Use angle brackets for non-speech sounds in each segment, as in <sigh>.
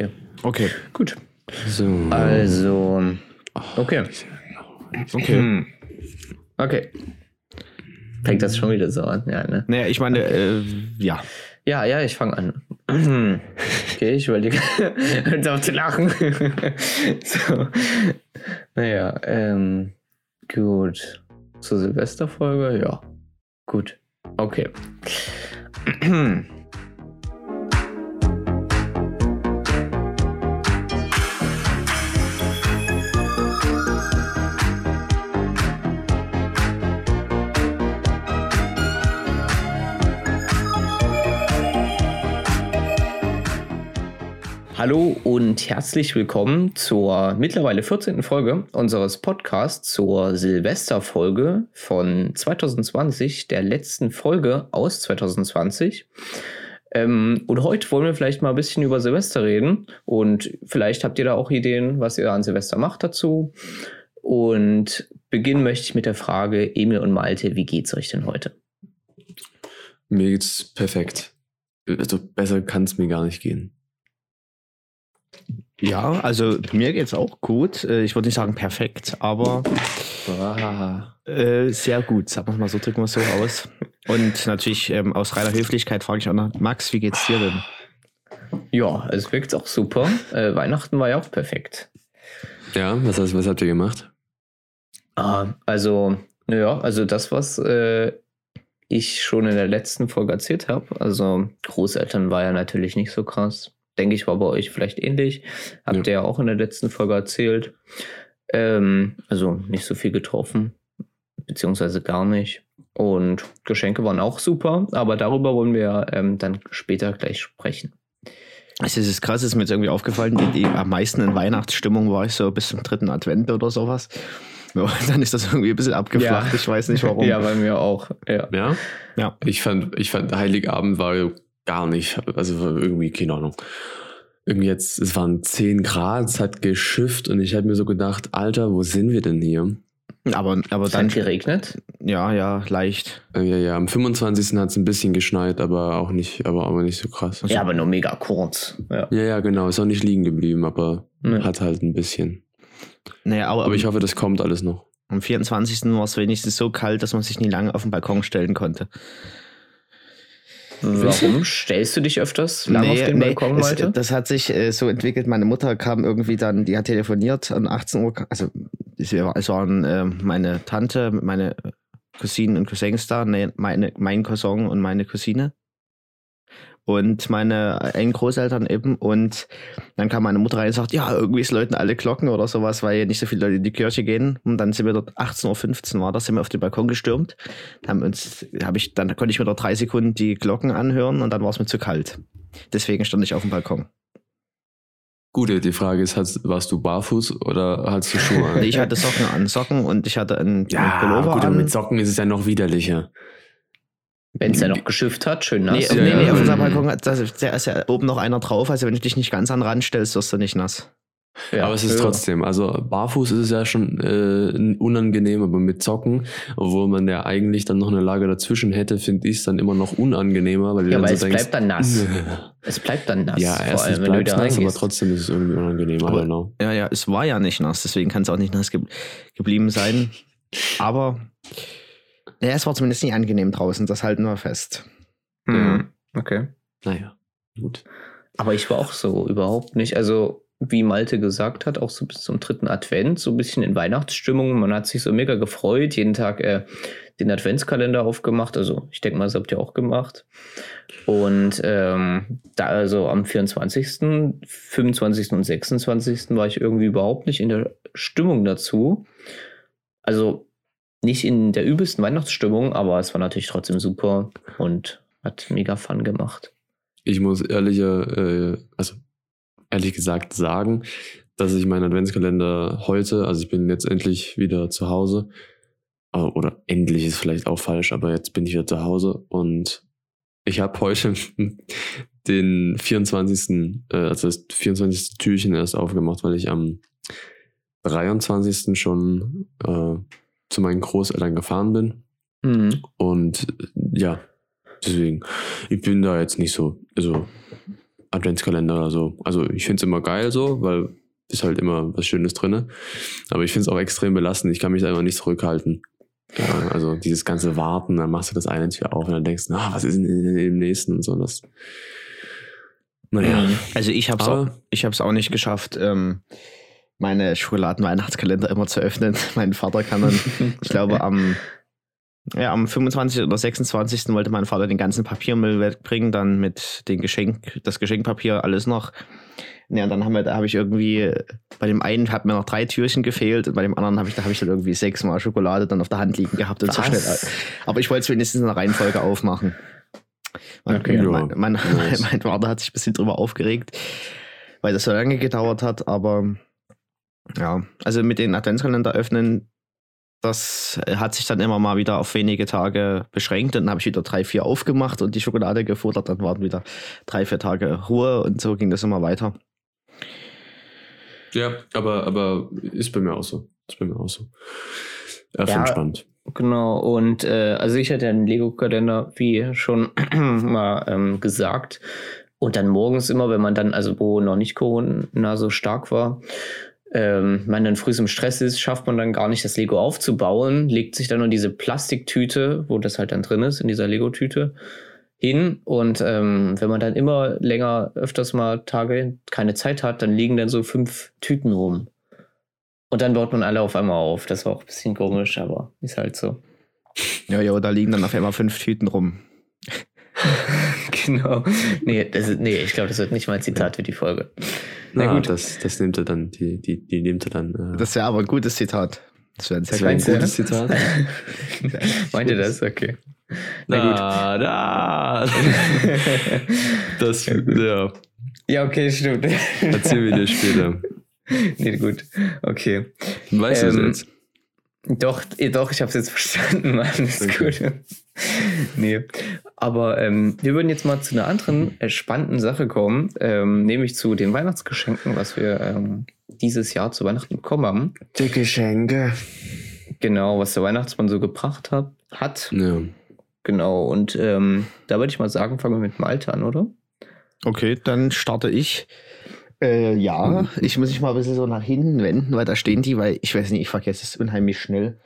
Okay. Okay. Gut. So. Also. Okay. Okay. Hm. Okay. Fängt das schon wieder so an? Ja, ne? Naja, ich meine, äh, ja. Ja, ja, ich fange an. Okay, ich überlege. <laughs> Hört auf zu lachen. <laughs> so. Naja, ähm, gut. Zur Silvesterfolge? Ja. Gut. Okay. <clears throat> Hallo und herzlich willkommen zur mittlerweile 14. Folge unseres Podcasts zur Silvesterfolge von 2020, der letzten Folge aus 2020. Ähm, und heute wollen wir vielleicht mal ein bisschen über Silvester reden und vielleicht habt ihr da auch Ideen, was ihr an Silvester macht dazu. Und beginnen möchte ich mit der Frage, Emil und Malte, wie geht's euch denn heute? Mir geht's perfekt. Also besser kann es mir gar nicht gehen. Ja, also mir geht's auch gut. Äh, Ich würde nicht sagen perfekt, aber äh, sehr gut. Sagen wir mal so, drücken wir es so aus. Und natürlich ähm, aus reiner Höflichkeit frage ich auch noch, Max, wie geht's dir denn? Ja, es wirkt auch super. Äh, Weihnachten war ja auch perfekt. Ja, was, heißt, was habt ihr gemacht? Ah, also, ja, also das, was äh, ich schon in der letzten Folge erzählt habe, also Großeltern war ja natürlich nicht so krass. Denke ich, war bei euch vielleicht ähnlich. Habt ihr ja auch in der letzten Folge erzählt. Ähm, also nicht so viel getroffen, beziehungsweise gar nicht. Und Geschenke waren auch super, aber darüber wollen wir ähm, dann später gleich sprechen. Also es ist krass, es ist mir jetzt irgendwie aufgefallen, die, die am meisten in Weihnachtsstimmung war ich so bis zum dritten Advent oder sowas. Ja, <laughs> dann ist das irgendwie ein bisschen abgeflacht. Ja. Ich weiß nicht warum. <laughs> Ja, bei mir auch. Ja. Ja? Ja. Ich fand, ich fand Heiligabend war gar nicht, also irgendwie, keine Ahnung. Irgendwie jetzt, es waren 10 Grad, es hat geschifft und ich habe mir so gedacht, Alter, wo sind wir denn hier? Aber, aber Dann dann, geregnet. ja, ja, leicht. Äh, Ja, ja, am 25. hat es ein bisschen geschneit, aber auch nicht, aber, aber nicht so krass. Ja, aber nur mega kurz. Ja. Ja, ja, genau, ist auch nicht liegen geblieben, aber Ja. hat halt ein bisschen. Naja, aber, Aber ich hoffe, das kommt alles noch. am 24. war es wenigstens so kalt, dass man sich nie lange auf den Balkon stellen konnte. Warum stellst du dich öfters lang auf den Balkon, es, Malte? das hat sich äh, so entwickelt. Meine Mutter kam irgendwie dann, die hat telefoniert um 18 Uhr. Also es war- es waren äh, meine Tante, meine Cousinen und Cousins da, ne, meine, mein Cousin und meine Cousine. Und meine einen Großeltern eben. Und dann kam meine Mutter rein und sagt, ja, irgendwie es läuten alle Glocken oder sowas, weil nicht so viele Leute in die Kirche gehen. Und dann sind wir dort 18.15 Uhr war das, sind wir auf den Balkon gestürmt. Dann, haben uns, hab ich, dann konnte ich mir dort drei Sekunden die Glocken anhören und dann war es mir zu kalt. Deswegen stand ich auf dem Balkon. Gut, die Frage ist, hast, warst du barfuß oder hattest du Schuhe an? <laughs> Ich hatte Socken an, Socken und ich hatte einen, ja, einen Pullover gut, an. mit Socken ist es ja noch widerlicher. Wenn es ja noch geschifft hat, schön Nee, nass. nee, ja, nee, ja. auf unserem Balkon hat- da ist, da ist ja oben noch einer drauf. Also wenn du dich nicht ganz an den Rand stellst, wirst du nicht nass. Ja, aber es ist ja. trotzdem, also barfuß ist es ja schon äh, unangenehm, aber mit Socken, obwohl man ja eigentlich dann noch eine Lage dazwischen hätte, finde ich es dann immer noch unangenehmer, weil Ja, weil so es denkst, bleibt dann nass. <laughs> Es bleibt dann nass. ja, vor erstens allem, bleibt es nass, aber trotzdem ist es irgendwie unangenehm. Aber- Aber genau. Ja, ja, es war ja nicht nass, deswegen kann es auch nicht nass ge geblieben sein. <laughs> Aber ja, es war zumindest nicht angenehm draußen, das halten wir fest. Hm, Okay. Naja, gut. Aber ich war auch so überhaupt nicht. Also, wie Malte gesagt hat, auch so bis zum dritten Advent, so ein bisschen in Weihnachtsstimmung. Man hat sich so mega gefreut, jeden Tag äh, den Adventskalender aufgemacht. Also, ich denke mal, das habt ihr auch gemacht. Und ähm, da also am 24., 25. und 26. war ich irgendwie überhaupt nicht in der Stimmung dazu. Also nicht in der übelsten Weihnachtsstimmung, aber es war natürlich trotzdem super und hat mega Fun gemacht. Ich muss ehrlicher, äh, also ehrlich gesagt sagen, dass ich meinen Adventskalender heute, also ich bin jetzt endlich wieder zu Hause, äh, oder endlich ist vielleicht auch falsch, aber jetzt bin ich wieder zu Hause und ich habe heute <laughs> den 24. Äh, also das 24. Türchen erst aufgemacht, weil ich am 23. schon äh, zu meinen Großeltern gefahren bin. Mhm. Und ja, deswegen, ich bin da jetzt nicht so, also Adventskalender oder so. Also ich finde es immer geil so, weil ist halt immer was Schönes drin. Aber ich finde es auch extrem belastend. Ich kann mich da immer nicht zurückhalten. Ja, also dieses ganze Warten, dann machst du das eine Tür auf und dann denkst du, ah, was ist denn im nächsten und so. Das, naja. Also ich habe es auch, ich hab's auch nicht geschafft, ähm, meine Schokoladen-Weihnachtskalender immer zu öffnen. <laughs> mein Vater kann dann, ich glaube, am, ja, am 25. oder 26. wollte mein Vater den ganzen Papiermüll wegbringen, dann mit dem Geschenk, das Geschenkpapier, alles noch. Ja, und dann haben wir, da habe ich irgendwie, bei dem einen hat mir noch drei Türchen gefehlt, und bei dem anderen habe ich, da habe ich dann irgendwie sechsmal Schokolade dann auf der Hand liegen gehabt und Was? so schnell. Aber ich wollte es wenigstens in der Reihenfolge aufmachen. Okay, ja, mein, mein, <laughs> mein Vater hat sich ein bisschen drüber aufgeregt, weil das so lange gedauert hat, aber ja, also mit den Adventskalender öffnen, das hat sich dann immer mal wieder auf wenige Tage beschränkt. Dann habe ich wieder drei, vier aufgemacht und die Schokolade gefuttert. Dann waren wieder drei, vier Tage Ruhe und so ging das immer weiter. Ja, aber, aber ist bei mir auch so. Ist bei mir auch so. Ja, ja spannend. Genau, und äh, also ich hatte einen Lego-Kalender, wie schon <clears throat> mal ähm, gesagt. Und dann morgens immer, wenn man dann, also wo noch nicht Corona so stark war, ähm, man dann früh im Stress ist, schafft man dann gar nicht das Lego aufzubauen, legt sich dann nur diese Plastiktüte, wo das halt dann drin ist, in dieser Lego-Tüte, hin. Und ähm, wenn man dann immer länger, öfters mal Tage keine Zeit hat, dann liegen dann so fünf Tüten rum. Und dann baut man alle auf einmal auf. Das war auch ein bisschen komisch, aber ist halt so. Ja, ja, da liegen dann auf einmal fünf Tüten rum. <laughs> genau. Nee, das ist, nee ich glaube, das wird nicht mal ein Zitat für die Folge. Na, Na gut. Das, das nimmt er dann, die, die, die nimmt er dann. Äh das wäre aber ein gutes Zitat. Das wäre ein, sehr ein gutes Zitat. <laughs> Meint ihr das? Okay. Na, gut. Da. <laughs> das, ja. Ja, okay, stimmt. Erzähl wir dir später. <laughs> Nee, gut. Okay. Weißt ähm, du es jetzt? Doch, doch, ich habe es jetzt verstanden, Mann. Ist okay. gut. nee. Aber ähm, wir würden jetzt mal zu einer anderen äh, spannenden Sache kommen, ähm, nämlich zu den Weihnachtsgeschenken, was wir ähm, dieses Jahr zu Weihnachten bekommen haben. Die Geschenke. Genau, was der Weihnachtsmann so gebracht hat. hat. Ja. Genau, und ähm, da würde ich mal sagen, fangen wir mit Malte an, oder? Okay, dann starte ich. Äh, ja, ich muss mich mal ein bisschen so nach hinten wenden, weil da stehen die, weil ich weiß nicht, ich vergesse es unheimlich schnell.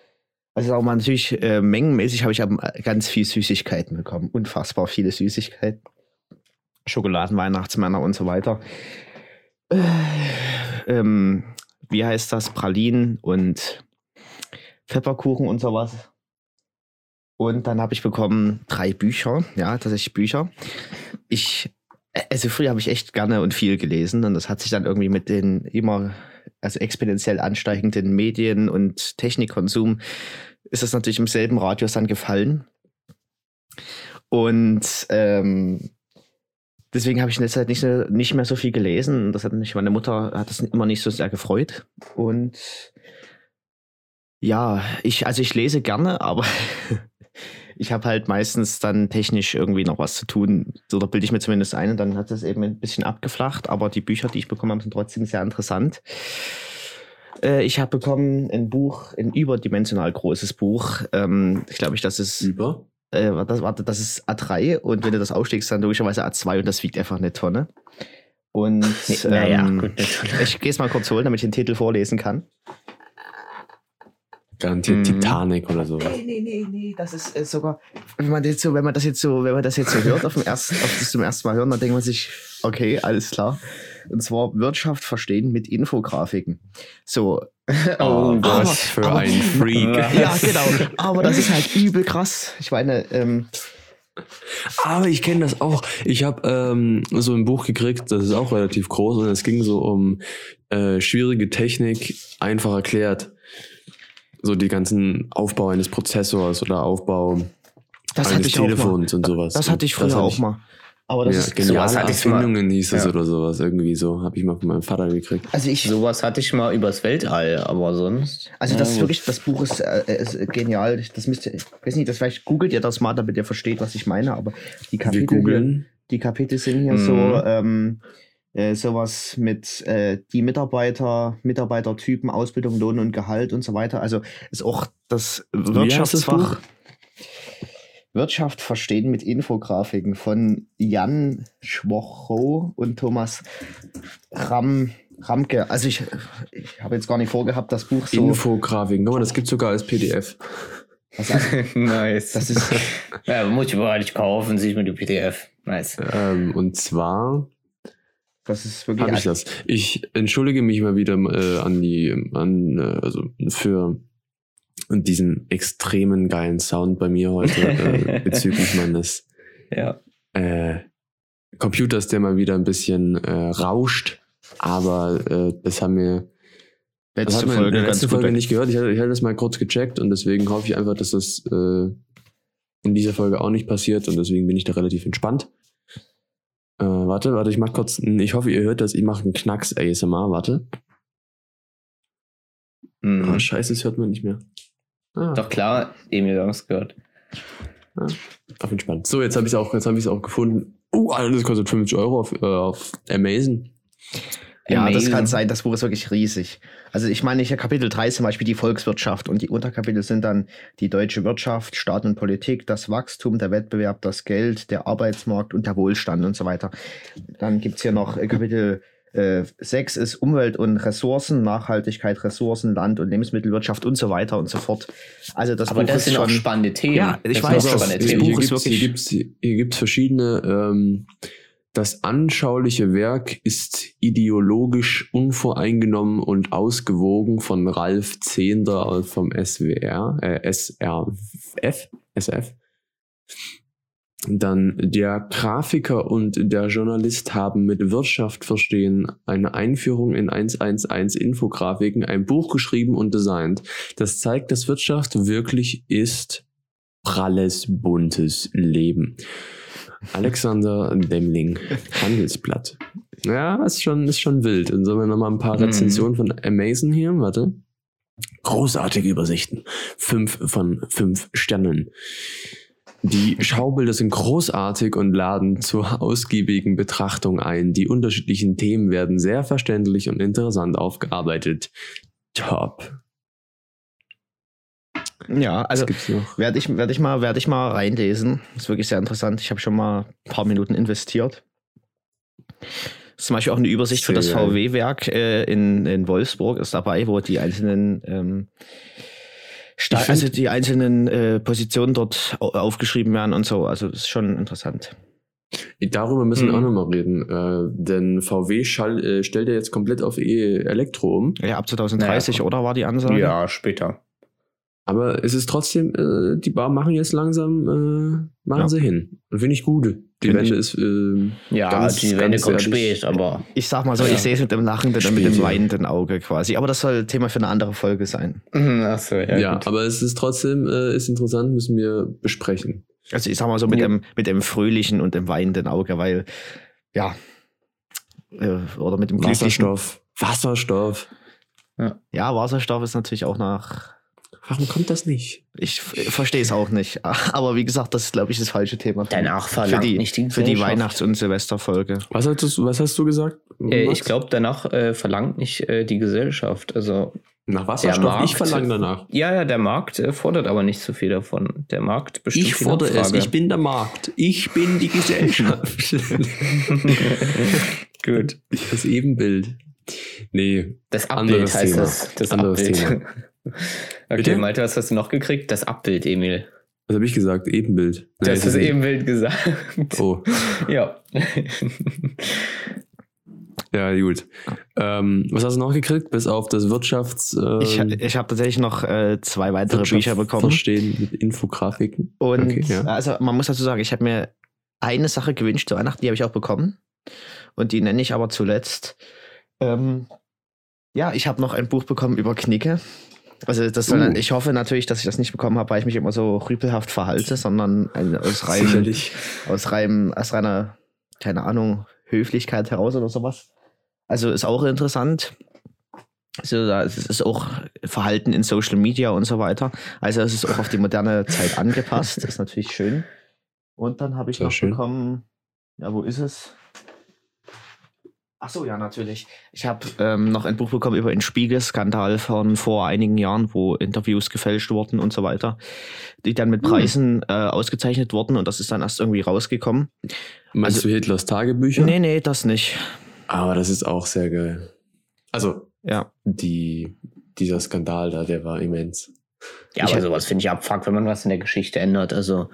Also auch mal natürlich äh, mengenmäßig habe ich ganz viel Süßigkeiten bekommen. Unfassbar viele Süßigkeiten. Schokoladen, Weihnachtsmänner und so weiter. Äh, ähm, wie heißt das? Pralinen und Pfefferkuchen und sowas. Und dann habe ich bekommen drei Bücher, ja, tatsächlich Bücher. Ich, also früher habe ich echt gerne und viel gelesen und das hat sich dann irgendwie mit den immer, also exponentiell ansteigenden Medien und Technikkonsum ist das natürlich im selben Radius dann gefallen. Und ähm, deswegen habe ich in der Zeit nicht, nicht mehr so viel gelesen. Das hat mich, meine Mutter hat das immer nicht so sehr gefreut. Und ja, ich, also ich lese gerne, aber <laughs> ich habe halt meistens dann technisch irgendwie noch was zu tun. So, da bilde ich mir zumindest ein und dann hat es eben ein bisschen abgeflacht, aber die Bücher, die ich bekommen habe, sind trotzdem sehr interessant. Äh, ich habe bekommen ein Buch, ein überdimensional großes Buch. Ähm, ich glaube, ich, das ist. Über? Äh, das, warte, das ist A3 und wenn du das aufschlägst, dann logischerweise A2 und das wiegt einfach eine Tonne. Und <laughs> nee, ähm, naja, gut, ich gehe es mal kurz holen, damit ich den Titel vorlesen kann. Garantiert mhm. Titanic oder so. Nee, nee, nee, nee, das ist äh, sogar, wenn man, jetzt so, wenn man das jetzt so, wenn man das jetzt so hört, auf dem ersten, auf das zum ersten Mal hören, dann denkt man sich, okay, alles klar. Und zwar Wirtschaft verstehen mit Infografiken. So. Oh, was für aber, ein Freak. <laughs> Ja, genau. Aber das ist halt übel krass. Ich meine, ähm, aber ich kenne das auch. Ich habe ähm, so ein Buch gekriegt, das ist auch relativ groß und es ging so um äh, schwierige Technik einfach erklärt so die ganzen Aufbau eines Prozessors oder Aufbau das eines Telefons und sowas. Das hatte ich früher auch mal. Aber das ja, ist geniale sowas Erfindungen hieß es ja. oder sowas irgendwie so, habe ich mal von meinem Vater gekriegt. Also ich sowas hatte ich mal übers Weltall, aber sonst. Also das ja, wirklich, das Buch ist, äh, ist genial. Das müsst ihr, ich weiß nicht, das vielleicht googelt ihr das mal, damit ihr versteht, was ich meine. Aber die Kapitel, die Kapitel sind hier mhm. so. Ähm, äh, sowas mit äh, die Mitarbeiter, Mitarbeitertypen, Ausbildung, Lohn und Gehalt und so weiter. Also ist auch das Wirtschaftsfach. Wirtschaft verstehen mit Infografiken von Jan Schwocho und Thomas Ram, Ramke. Also ich, ich habe jetzt gar nicht vorgehabt, das Buch so. Infografiken, guck mal, das gibt sogar als PDF. Was heißt, <laughs> nice. das ist, <laughs> ja, muss ich aber nicht kaufen, sich mit dem PDF. Nice. Ähm, und zwar das ist wirklich. habe ich das. Ich entschuldige mich mal wieder äh, an die, an, äh, also für diesen extremen geilen Sound bei mir heute äh, <laughs> bezüglich meines Ja. äh, Computers, der mal wieder ein bisschen äh, rauscht. Aber äh, das haben wir das letzte hat man in Folge letzten gut. Folge nicht gehört. Ich hatte, ich hatte das mal kurz gecheckt und deswegen hoffe ich einfach, dass das äh, in dieser Folge auch nicht passiert und deswegen bin ich da relativ entspannt. Äh, warte, warte, ich mach kurz, ein- ich hoffe, ihr hört das, ich mache einen Knacks ASMR, warte. Mhm. Ah, scheiße, das hört man nicht mehr. Ah, Doch klar, Emil, wir haben es gehört. auf entspannt. So, jetzt habe ich es auch, jetzt habe ich es auch gefunden. Uh, Alter, das kostet 50 Euro auf, äh, auf Amazon. Ja, das kann sein. Das Buch ist wirklich riesig. Also ich meine, hier Kapitel 3 ist zum Beispiel die Volkswirtschaft und die Unterkapitel sind dann die deutsche Wirtschaft, Staat und Politik, das Wachstum, der Wettbewerb, das Geld, der Arbeitsmarkt und der Wohlstand und so weiter. Dann gibt's hier noch äh, Kapitel äh, 6 ist Umwelt und Ressourcen, Nachhaltigkeit, Ressourcen, Land- und Lebensmittelwirtschaft und so weiter und so fort. Also das Aber Buch das ist sind auch schon spannende Themen. Ja, ich Das weiß, auch das- das. Buch hier ist gibt's, wirklich- hier hier gibt's verschiedene, ähm, das anschauliche Werk ist ideologisch unvoreingenommen und ausgewogen von Ralf Zehnder vom SWR, äh, SRF, SF. Dann der Grafiker und der Journalist haben mit Wirtschaft verstehen eine Einführung in 111 Infografiken, ein Buch geschrieben und designt. Das zeigt, dass Wirtschaft wirklich ist pralles, buntes Leben. Alexander Demling, Handelsblatt. Ja, ist schon, ist schon wild. Und sollen wir nochmal ein paar Mhm. Rezensionen von Amazon hier? Warte. Großartige Übersichten. Fünf von fünf Sternen. Die Schaubilder sind großartig und laden zur ausgiebigen Betrachtung ein. Die unterschiedlichen Themen werden sehr verständlich und interessant aufgearbeitet. Top. Ja, also? Werde ich, werd ich, mal, werd ich mal reinlesen. ist wirklich sehr interessant. Ich habe schon mal ein paar Minuten investiert. Ist zum Beispiel auch eine Übersicht für Sehr das geil. VW-Werk äh, in, in Wolfsburg ist dabei, wo die einzelnen ähm, also die einzelnen äh, Positionen dort au- aufgeschrieben werden und so. Also das ist schon interessant. Darüber müssen wir Mhm. auch nochmal reden, äh, denn VW schall, äh, stellt ja jetzt komplett auf E-Elektro um, Ja, ab 2030, Naja, oder war die Ansage? Ja, später. Aber es ist trotzdem, äh, die Bar machen jetzt langsam, äh, machen Ja. sie hin. Und finde ich gut. Die Find Wende ich. ist, äh, Ja, Ganz- die Wende ganz kommt ehrlich. spät, aber Ich sag mal so, Ja. ich sehe es mit dem lachenden und mit dem ja. weinenden Auge quasi. Aber das soll Thema für eine andere Folge sein. Achso, ja. ja, gut. aber es ist trotzdem, äh, ist interessant, müssen wir besprechen. Also ich sag mal so mit, Ja. dem, mit dem fröhlichen und dem weinenden Auge, weil, ja, äh, oder mit dem glücklichen- Wasserstoff, Wasserstoff. Ja, Wasserstoff ist natürlich auch nach, Warum kommt das nicht? ich f- verstehe es auch nicht. <laughs> Aber wie gesagt, das ist, glaube ich, das falsche Thema. für- Danach für verlangt die, nicht die für die. Weihnachts- und Silvesterfolge. Was hast du, was hast du gesagt? Äh, ich glaube, danach äh, verlangt nicht äh, die Gesellschaft. Also, Nach Wasserstoff? Markt- ich verlange danach. ja, ja, der Markt äh, fordert aber nicht so viel davon. Der Markt bestimmt Ich fordere es. Ich bin der Markt. Ich bin die Gesellschaft. <laughs> <laughs> Gut. das Ebenbild. Nee. Das Abbild heißt Thema. das. Das Anderes Abbild. Thema. Okay, Bitte? Malte, was hast du noch gekriegt? Das Abbild, Emil. Was habe ich gesagt? Ebenbild. Du hast das ist- Ebenbild gesagt. Oh, Ja. ja, gut. Ähm, was hast du noch gekriegt? Bis auf das Wirtschafts... Ähm, Ich, ich habe tatsächlich noch äh, zwei weitere Bücher bekommen. Verstehen mit Infografiken. Und Okay, ja. also man muss dazu sagen, ich habe mir eine Sache gewünscht zu Weihnachten, die habe ich auch bekommen. Und die nenne ich aber zuletzt. Ähm, ja, ich habe noch ein Buch bekommen über Knicke. Also das Uh. ich hoffe natürlich, dass ich das nicht bekommen habe, weil ich mich immer so rüpelhaft verhalte, sondern ein- aus rein, aus rein, aus reiner, keine Ahnung, Höflichkeit heraus oder sowas. Also ist auch interessant. Also da ist auch Verhalten in Social Media und so weiter. Also es ist auch auf die moderne Zeit angepasst. Das ist natürlich schön. Und dann habe ich Sehr noch schön. bekommen, ja, wo ist es? Ach so, ja, natürlich. Ich habe ähm, noch ein Buch bekommen über den Spiegelskandal von vor einigen Jahren, wo Interviews gefälscht wurden und so weiter, die dann mit Preisen äh, ausgezeichnet wurden und das ist dann erst irgendwie rausgekommen. Meinst Also- du Hitlers Tagebücher? Nee, nee, das nicht. Aber das ist auch sehr geil. Also, Ja. die, dieser Skandal da, der war immens. Ja, Ich aber sowas finde ich abfuck, wenn man was in der Geschichte ändert. Also,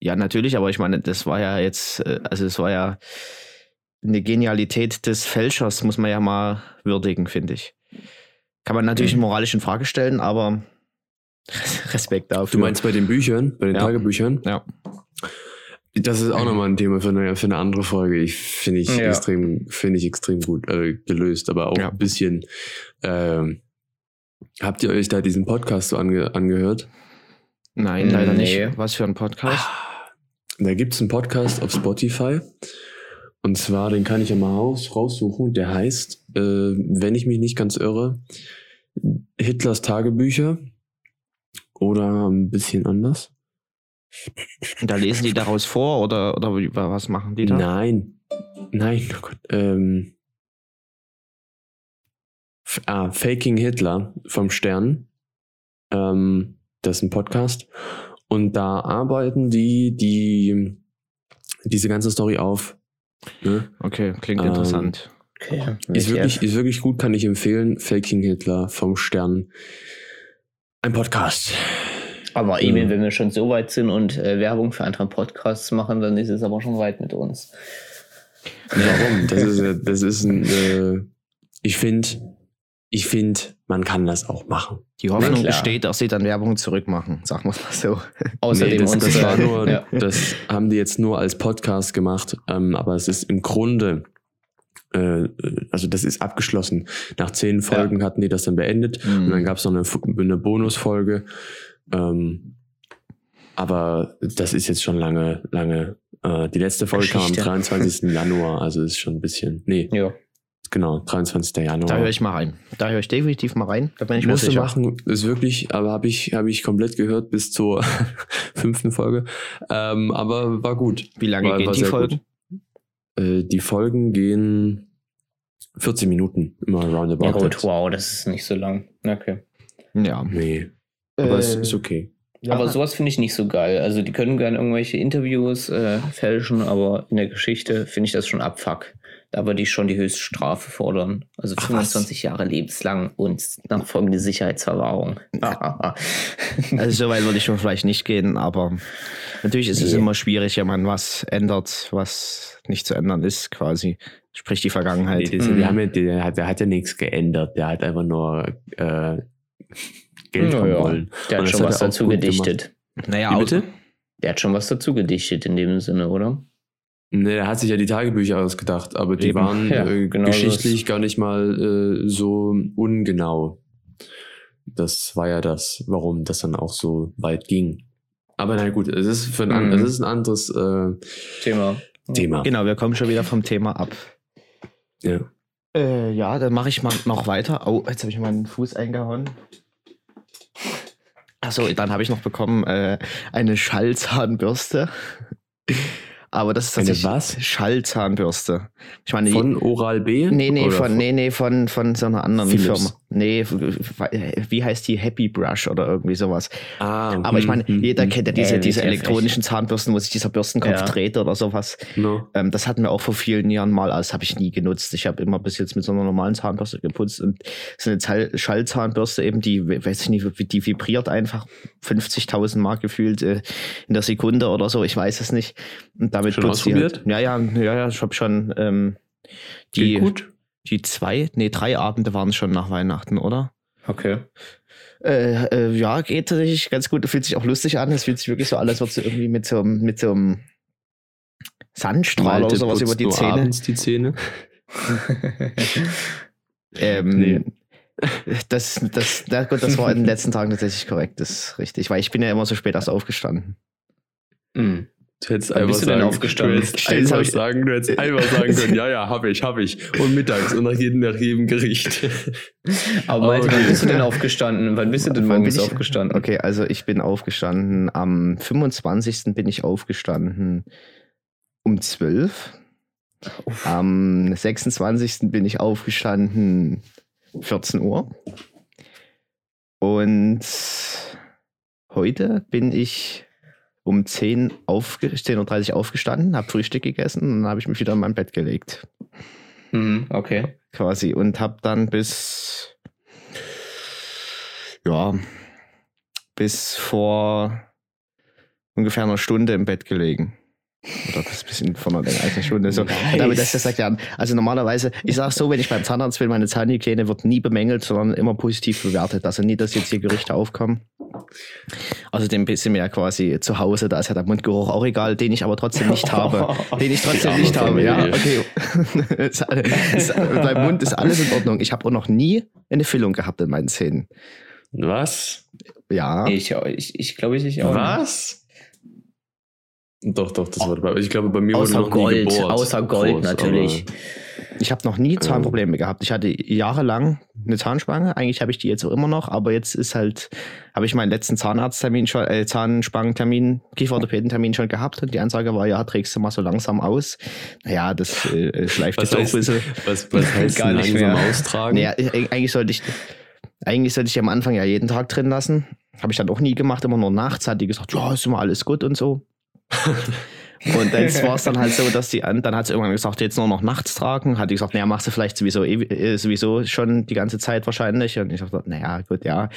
Ja, natürlich, aber ich meine, das war ja jetzt, äh, also es war ja eine Genialität des Fälschers, muss man ja mal würdigen, finde ich. Kann man natürlich Mhm. moralisch in Frage stellen, aber <laughs> Respekt dafür. Du meinst bei den Büchern, bei den Ja. Tagebüchern? Ja. Das ist auch nochmal ein Thema für eine, für eine andere Folge. Ich finde ich Ja. extrem, finde ich extrem gut äh, gelöst, aber auch Ja. ein bisschen. Ähm, habt ihr euch da diesen Podcast so ange, angehört? Nein, leider Nee. nicht. Was für ein Podcast? Da gibt es einen Podcast auf Spotify. Und zwar, den kann ich ja mal raus, raussuchen. Der heißt, äh, wenn ich mich nicht ganz irre, Hitlers Tagebücher. Oder ein bisschen anders. Da lesen die daraus vor oder, oder was machen die da? Nein. Nein, oh Gott. Ähm, ah, Faking Hitler vom Stern. Ähm, das ist ein Podcast. Und da arbeiten die, die diese ganze Story auf. Ne? Okay, klingt Ähm, interessant. okay. Ist, WTF. wirklich, ist wirklich gut, kann ich empfehlen. Faking Hitler vom Stern. Ein Podcast. Aber Emil, Mhm. wenn wir schon so weit sind und äh, Werbung für andere Podcasts machen, dann ist es aber schon weit mit uns. Warum? Das ist, das ist ein, äh, ich finde, ich finde, man kann das auch machen. Die Hoffnung klar. besteht, dass sie dann Werbung zurückmachen, sagen wir es mal so. Außerdem Nee, das, das war nur, ja. das haben die jetzt nur als Podcast gemacht, ähm, aber es ist im Grunde, äh, also das ist abgeschlossen. Nach zehn Folgen hatten die das dann beendet Mhm. und dann gab es noch eine, eine Bonusfolge. Ähm, aber das ist jetzt schon lange, lange. Äh, die letzte Folge kam am Geschichte. 23. Januar, also ist schon ein bisschen. Nee, Ja. Genau, 23. Januar. Da höre ich mal rein. Da höre ich definitiv mal rein. Da bin ich mir Musst du sicher. machen, ist wirklich, aber habe ich, habe ich komplett gehört bis zur <laughs> fünften Folge. Ähm, aber war gut. Wie lange War- gehen war die Folgen? Äh, die Folgen gehen 14 Minuten, immer roundabout. ja, gut, wow, das ist nicht so lang. Okay. Ja. Nee, aber es Äh, ist okay. Aber sowas finde ich nicht so geil. Also die können gerne irgendwelche Interviews äh, fälschen, aber in der Geschichte finde ich das schon abfuck. Da würde ich schon die Höchststrafe fordern. Also Ach, 25 Jahre lebenslang und nachfolgende Sicherheitsverwahrung. <laughs> Also so weit würde ich schon vielleicht nicht gehen, aber natürlich ist es Nee. immer schwierig, wenn man was ändert, was nicht zu ändern ist, quasi. Sprich die Vergangenheit. Nee, das, Mhm. die haben ja, der, hat, der hat ja nichts geändert. Der hat einfach nur äh, Geld Ja, ja. wollen. Der hat schon hat was dazu gedichtet. Naja, Wie bitte? Der hat schon was dazu gedichtet in dem Sinne, oder? Nee, er hat sich ja die Tagebücher ausgedacht, aber die Eben. waren Ja, äh, genau geschichtlich gar nicht mal äh, so ungenau. Das war ja das, warum das dann auch so weit ging. Aber na gut, es ist, für ein, Mhm. es ist ein anderes äh, Thema. Thema. Genau, wir kommen schon wieder vom Thema ab. Ja. Äh, ja, dann mache ich mal noch weiter. Oh, jetzt habe ich meinen Fuß eingehauen. Achso, dann habe ich noch bekommen äh, eine Schallzahnbürste. Aber das ist Eine tatsächlich was? Schallzahnbürste. Ich meine, Von Oral B? Nee, nee, Oder von, nee, nee, von, von so einer anderen Philips. Firma. Nee, f- wie heißt die? Happy Brush oder irgendwie sowas. Ah, Aber ich hm, meine, hm, jeder hm. kennt ja diese, Äh, diese elektronischen Zahnbürsten, wo sich dieser Bürstenkopf Ja. dreht oder sowas. No. Ähm, das hatten wir auch vor vielen Jahren mal, aber das habe ich nie genutzt. Ich habe immer bis jetzt mit so einer normalen Zahnbürste geputzt und so eine Schallzahnbürste eben, die, weiß ich nicht, die vibriert einfach 50.000 Mal gefühlt äh, in der Sekunde oder so, ich weiß es nicht. Und damit Schon die ausprobiert? Halt, ja, ja, ja, ja, ich habe schon ähm, die, Geht gut? Die zwei, nee, drei Abende waren es schon nach Weihnachten, oder? Okay. Äh, äh, ja, geht tatsächlich ganz gut. Fühlt sich auch lustig an. Es fühlt sich wirklich so an, als würdest du irgendwie mit so, einem- mit so einem Sandstrahl oder Malte sowas über die Zähne. abends die Zähne. <laughs> Ähm, Nee. Das, das, na gut, das war in den letzten Tagen tatsächlich korrekt, das ist richtig, weil ich bin ja immer so spät erst aufgestanden. Hm. Du hättest Wann einfach bist du denn sagen, aufgestanden? Du hättest einfach sagen, du hättest einfach sagen können, ja, ja, hab ich, hab ich. Und mittags und nach jedem, nach jedem Gericht. <laughs> Aber Malte, wann Okay. bist du denn aufgestanden? Wann bist du denn Wann morgens aufgestanden? Okay, also ich bin aufgestanden, am 25. bin ich aufgestanden um 12. Uff. Am 26. bin ich aufgestanden, 14 Uhr. Und heute bin ich um 10 aufge 10.30 Uhr aufgestanden, habe Frühstück gegessen und dann habe ich mich wieder in mein Bett gelegt. Mhm, okay. Quasi. Und habe dann bis, ja, bis vor ungefähr einer Stunde im Bett gelegen. Oder das ist ein bisschen von einer länger als eine Stunde. So. Nice. Damit das sagt ja, also normalerweise, ich sage so, wenn ich beim Zahnarzt bin, meine Zahnhygiene wird nie bemängelt, sondern immer positiv bewertet. Also nie, dass jetzt hier Gerüchte aufkommen. Außerdem sind wir ja quasi zu Hause, da ist ja der Mundgeruch auch egal, den ich aber trotzdem nicht habe. <laughs> Den ich trotzdem nicht habe, ja. Okay. <laughs> Beim Mund ist alles in Ordnung. Ich habe auch noch nie eine Füllung gehabt in meinen Zähnen. Was? Ja. Ich, auch- ich, ich glaube, ich, ich auch. nicht. Doch, doch, das war dabei. Ich glaube, bei mir Außer wurde noch nie Gold, gebohrt. außer Gold Groß, natürlich. Ich habe noch nie Zahnprobleme gehabt. Ich hatte jahrelang eine Zahnspange. Eigentlich habe ich die jetzt auch immer noch, aber jetzt ist halt, habe ich meinen letzten Zahnarzttermin schon, äh, Zahnspangentermin, Kieferorthopädentermin schon gehabt und die Ansage war, ja, trägst du mal so langsam aus. Naja, das äh, schleift Was jetzt auch ein heißt, bisschen. was, was <laughs> heißt Gar nicht langsam mehr. austragen? Naja, äh, eigentlich sollte ich, eigentlich sollte ich die am Anfang ja jeden Tag drin lassen. Habe ich dann auch nie gemacht, immer nur nachts hat die gesagt, ja, ist immer alles gut und so. <laughs> Und jetzt war es dann halt so, dass die, an- dann hat sie irgendwann gesagt, jetzt nur noch nachts tragen. Hat die gesagt, naja, machst du vielleicht sowieso, äh, sowieso schon die ganze Zeit wahrscheinlich. Und ich dachte, naja, gut, ja.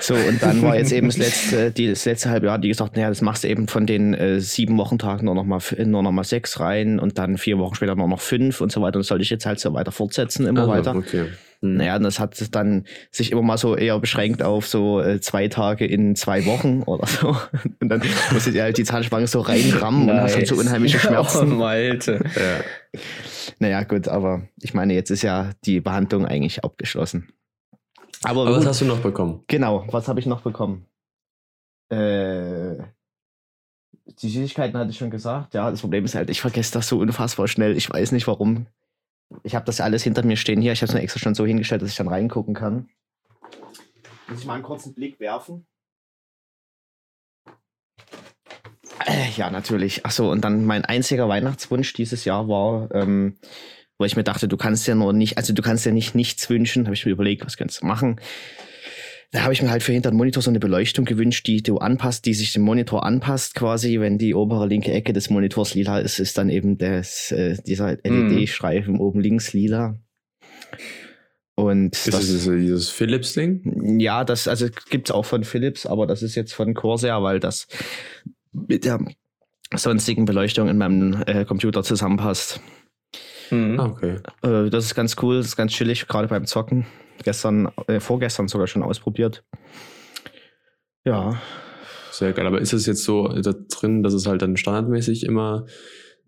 So, und dann war jetzt eben das letzte, die, das letzte halbe Jahr, die gesagt, naja, das machst du eben von den äh, sieben Wochentagen nur noch, mal, nur noch mal sechs rein und dann vier Wochen später nur noch fünf und so weiter. Und das sollte ich jetzt halt so weiter fortsetzen, immer Ah, weiter. Okay. Naja, und das hat dann sich immer mal so eher beschränkt auf so äh, zwei Tage in zwei Wochen <laughs> oder so. Und dann musste die halt die Zahnspange so reinrammen und hast dann so unheimliche <laughs> Oh, Schmerzen. Malte. Ja. Naja, gut, aber ich meine, jetzt ist ja die Behandlung eigentlich abgeschlossen. Aber, Aber was hast du noch bekommen? genau, was habe ich noch bekommen? Äh, die Süßigkeiten hatte ich schon gesagt. Ja, das Problem ist halt, ich vergesse das so unfassbar schnell. Ich weiß nicht warum. Ich habe das alles hinter mir stehen hier. Ich habe es mir extra schon so hingestellt, dass ich dann reingucken kann. Muss ich mal einen kurzen Blick werfen? Äh, ja, natürlich. Achso, und dann mein einziger Weihnachtswunsch dieses Jahr war, ähm, wo ich mir dachte, du kannst ja nur nicht, also du kannst ja nicht nichts wünschen. Habe ich mir überlegt, was kannst du machen? Da habe ich mir halt für hinter den Monitor so eine Beleuchtung gewünscht, die du anpasst, die sich dem Monitor anpasst quasi. Wenn die obere linke Ecke des Monitors lila ist, ist dann eben das, äh, dieser LED-Streifen oben links lila. Und Ist das, das dieses Philips-Ding? ja, das also gibt's auch von Philips, aber das ist jetzt von Corsair, weil das mit der sonstigen Beleuchtung in meinem äh, Computer zusammenpasst. Mhm. Ah, okay. Äh, das ist ganz cool, das ist ganz chillig, gerade beim Zocken. Gestern, äh, vorgestern sogar schon ausprobiert. Ja, Sehr geil. Aber ist es jetzt so da drin, dass es halt dann standardmäßig immer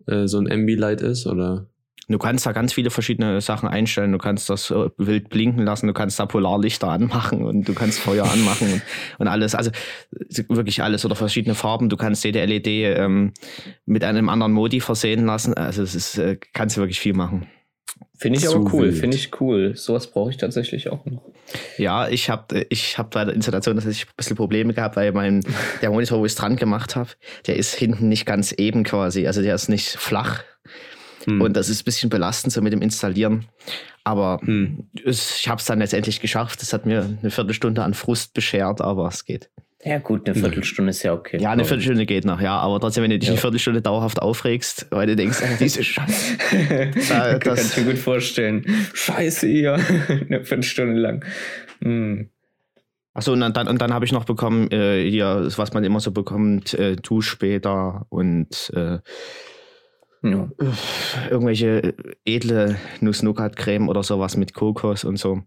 äh, so ein Ambilight ist? Oder? du kannst da ganz viele verschiedene Sachen einstellen. Du kannst das äh, wild blinken lassen, du kannst da Polarlichter anmachen und du kannst Feuer anmachen und, und alles. Also äh, wirklich alles oder verschiedene Farben. Du kannst jede LED ähm, mit einem anderen Modi versehen lassen. Also es ist, äh, kannst du wirklich viel machen. Finde ich aber cool, finde ich cool. Sowas brauche ich tatsächlich auch noch. Ja, ich habe ich hab bei der Installation tatsächlich ein bisschen Probleme gehabt, weil mein, der Monitor, wo ich es dran gemacht habe, der ist hinten nicht ganz eben quasi. Also der ist nicht flach. Hm. Und das ist ein bisschen belastend so mit dem Installieren. Aber Hm. es, ich habe es dann letztendlich geschafft. Es hat mir eine Viertelstunde an Frust beschert, aber es geht. Ja, gut, eine Viertelstunde ist ja okay. Ja, eine Viertelstunde geht noch, ja. Aber trotzdem, wenn du dich Ja. eine Viertelstunde dauerhaft aufregst, weil du denkst, diese Scheiße. <laughs> Da- Kann das- ich mir gut vorstellen. Scheiße, ihr. <laughs> eine Viertelstunde lang. Hm. Achso, und dann, und dann habe ich noch bekommen, äh, hier, was man immer so bekommt, äh, Duschbäder und äh, Ja. irgendwelche edle Nuss-Nougat-Creme oder sowas mit Kokos und so.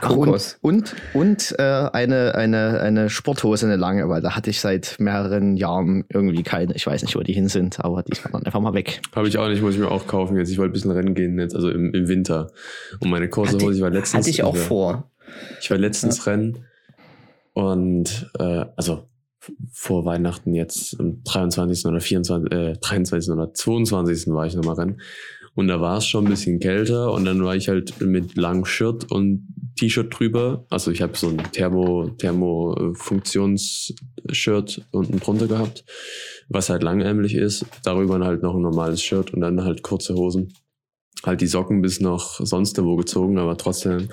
Kokos. Und, und, und äh, eine, eine, eine Sporthose, eine lange, weil da hatte ich seit mehreren Jahren irgendwie keine. Ich weiß nicht, wo die hin sind, aber die waren dann einfach mal weg. Habe ich auch nicht, muss ich mir auch kaufen jetzt. Ich wollte ein bisschen rennen gehen jetzt, also im, im Winter. Und meine Kurse Hatte- hole ich war letztens. Hatte ich auch war, vor. Ich war letztens rennen und äh, also vor Weihnachten jetzt am 23. oder 24, äh, 23. oder 22. war ich nochmal rennen. Und da war es schon ein bisschen kälter und dann war ich halt mit langem Shirt und T-Shirt drüber. Also ich habe so ein Thermo, Thermo-Funktions Shirt unten drunter gehabt, was halt langärmlich ist. Darüber halt noch ein normales Shirt und dann halt kurze Hosen. Halt die Socken bis noch sonst wo gezogen, aber trotzdem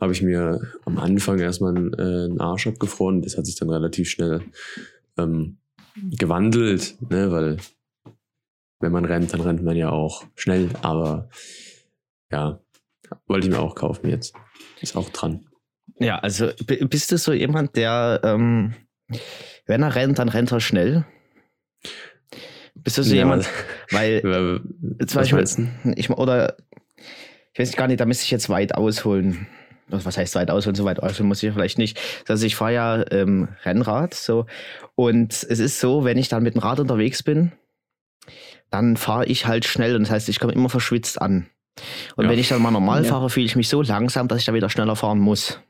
habe ich mir am Anfang erstmal äh, einen Arsch abgefroren. Das hat sich dann relativ schnell ähm, gewandelt, ne, weil wenn man rennt, dann rennt man ja auch schnell, aber ja, wollte ich mir auch kaufen jetzt. Ist auch dran. Ja, also bist du so jemand, der, ähm, wenn er rennt, dann rennt er schnell? Bist du so Ja, jemand, weil <laughs> Äh, zum Beispiel, ich, oder ich weiß gar nicht, da müsste ich jetzt weit ausholen. Was was heißt weit ausholen? So weit ausholen muss ich vielleicht nicht. Also ich fahre ja ähm, Rennrad so und es ist so, wenn ich dann mit dem Rad unterwegs bin, dann fahre ich halt schnell und das heißt, ich komme immer verschwitzt an. Und Ja. wenn ich dann mal normal Ja. fahre, fühle ich mich so langsam, dass ich da wieder schneller fahren muss.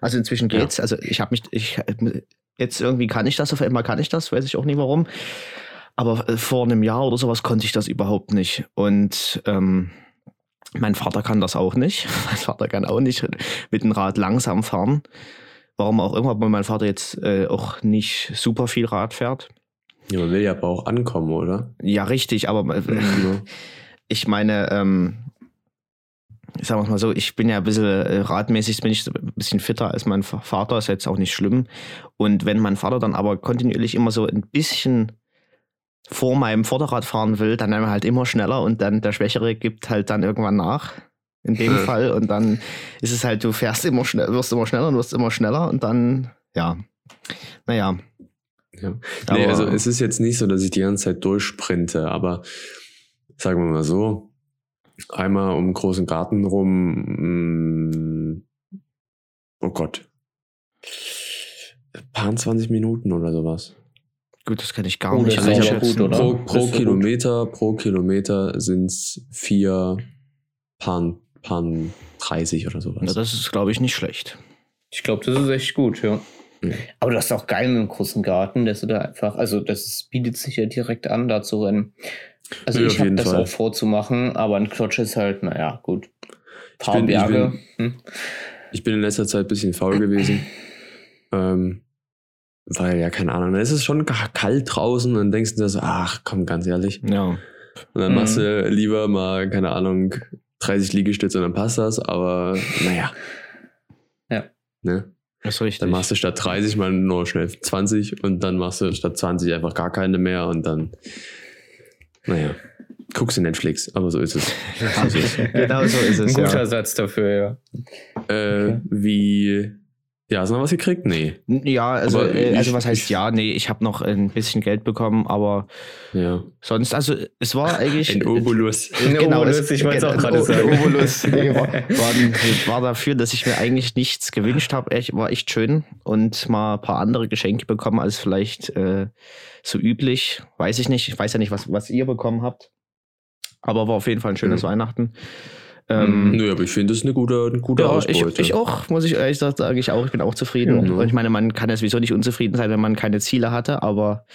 Also inzwischen Ja. geht's. Also ich habe mich, ich jetzt irgendwie kann ich das, auf einmal kann ich das, weiß ich auch nicht warum. Aber äh, vor einem Jahr oder sowas konnte ich das überhaupt nicht. Und ähm, mein Vater kann das auch nicht. <laughs> Mein Vater kann auch nicht mit dem Rad langsam fahren. Warum auch immer, weil mein Vater jetzt äh, auch nicht super viel Rad fährt. Ja, man will ja aber auch ankommen, oder? Ja, richtig, aber äh, <laughs> ich meine, ähm, sagen wir mal so, ich bin ja ein bisschen äh, radmäßig, bin ich ein bisschen fitter als mein Va- Vater, ist jetzt auch nicht schlimm. Und wenn mein Vater dann aber kontinuierlich immer so ein bisschen vor meinem Vorderrad fahren will, dann halt immer schneller und dann der Schwächere gibt halt dann irgendwann nach. In dem Ja. Fall. Und dann ist es halt, du fährst immer schnell, wirst immer schneller und wirst immer schneller und dann, ja. Naja. Ja. Aber- nee, also es ist jetzt nicht so, dass ich die ganze Zeit durchsprinte, aber sagen wir mal so, einmal um den großen Garten rum, mh, oh Gott, paar 20 Minuten oder sowas. Gut, das kann ich gar Oh, nicht einschätzen. gut, oder? Pro, pro Kilometer, pro Kilometer sind es vier Pan, Pan 30 oder sowas. Ja, das ist, glaube ich, nicht schlecht. Ich glaube, das ist echt gut, ja. Ja. Aber das ist auch geil mit einem großen Garten, dass du da einfach, also das bietet sich ja direkt an, da zu rennen. Also Ja, ich habe das Fall. auch vorzumachen, aber ein Klotsch ist halt, naja, gut. Paar bin- ich Berge. hm? Ich bin in letzter Zeit ein bisschen faul gewesen. <clears throat> Ähm, weil, ja, keine Ahnung, dann ist es schon kalt draußen und dann denkst du dir so, ach komm, ganz ehrlich. Ja. Und dann Mhm. machst du lieber mal, keine Ahnung, 30 Liegestütze und dann passt das, aber naja. Ja. Ne? Das ist richtig. Dann machst du statt 30 mal nur schnell 20 und dann machst du statt 20 einfach gar keine mehr und dann, naja, guckst du Netflix, aber so ist es. <laughs> Genau so ist Ein es. guter Ja. Satz dafür, ja. Äh, Okay. Wie, ja, hast du noch was gekriegt? Nee. ja, also, äh, also ich- was heißt ich- ja? Nee, ich habe noch ein bisschen Geld bekommen, aber Ja. sonst, also es war eigentlich. Ein Obolus. <laughs> Ein Genau, Obolus, ich wollte es auch genau, gerade ein sagen. Obolus <laughs> nee, war, war, war dafür, dass ich mir eigentlich nichts gewünscht habe. War echt schön und mal ein paar andere Geschenke bekommen als vielleicht äh, so üblich. Weiß ich nicht. Ich weiß ja nicht, was, was ihr bekommen habt. Aber war auf jeden Fall ein schönes Mhm. Weihnachten. Ähm, Nö, aber ich finde, das ist eine gute, eine gute Ja, ich, Ausbeute. ich auch, muss ich ehrlich sagen, sage ich auch. Ich bin auch zufrieden. Ja. Und ich meine, man kann ja sowieso nicht unzufrieden sein, wenn man keine Ziele hatte, aber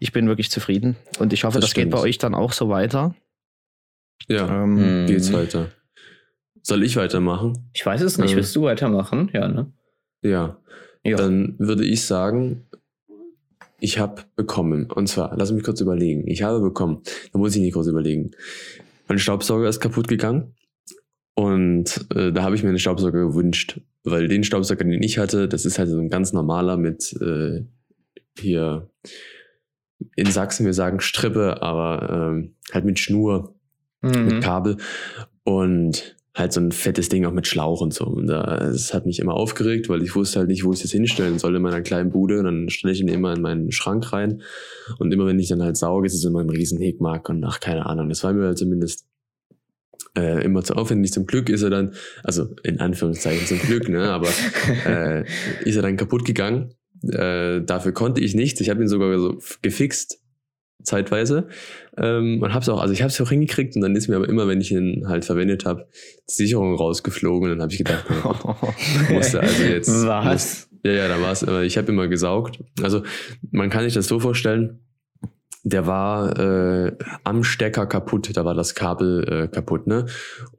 ich bin wirklich zufrieden. Und ich hoffe, Das das, geht bei euch dann auch so weiter. Ja, Ähm, Hm. geht's weiter. Soll ich weitermachen? Ich weiß es nicht. Äh. Willst du weitermachen? Ja, ne? Ja. Ja. Dann würde ich sagen, ich habe bekommen. Und zwar, lass mich kurz überlegen. Ich habe bekommen. Da muss ich nicht kurz überlegen. Mein Staubsauger ist kaputt gegangen. Und äh, da habe ich mir einen Staubsauger gewünscht. Weil den Staubsauger, den ich hatte, das ist halt so ein ganz normaler mit äh, hier in Sachsen, wir sagen Strippe, aber ähm, halt mit Schnur. Mhm. mit Kabel und halt so ein fettes Ding auch mit Schlauch und so. Und das hat mich immer aufgeregt, weil ich wusste halt nicht, wo ich das hinstellen soll in meiner kleinen Bude. Und dann stelle ich ihn immer in meinen Schrank rein. Und immer wenn ich dann halt sauge, ist es immer ein riesen Hegmark und ach, keine Ahnung. Das war mir halt zumindest äh, immer zu aufwendig. Zum Glück ist er dann, also in Anführungszeichen zum Glück, ne, aber <laughs> äh, ist er dann kaputt gegangen. Äh, dafür konnte ich nichts. Ich habe ihn sogar so gefixt zeitweise ähm, und hab's auch, also ich habe es auch hingekriegt und dann ist mir aber immer, wenn ich ihn halt verwendet habe, die Sicherung rausgeflogen und dann habe ich gedacht, na, <laughs> musste also jetzt Was? ja, ja, da war es, aber ich habe immer gesaugt. Also man kann sich das so vorstellen, der war äh, am Stecker kaputt, da war das Kabel äh, kaputt, ne?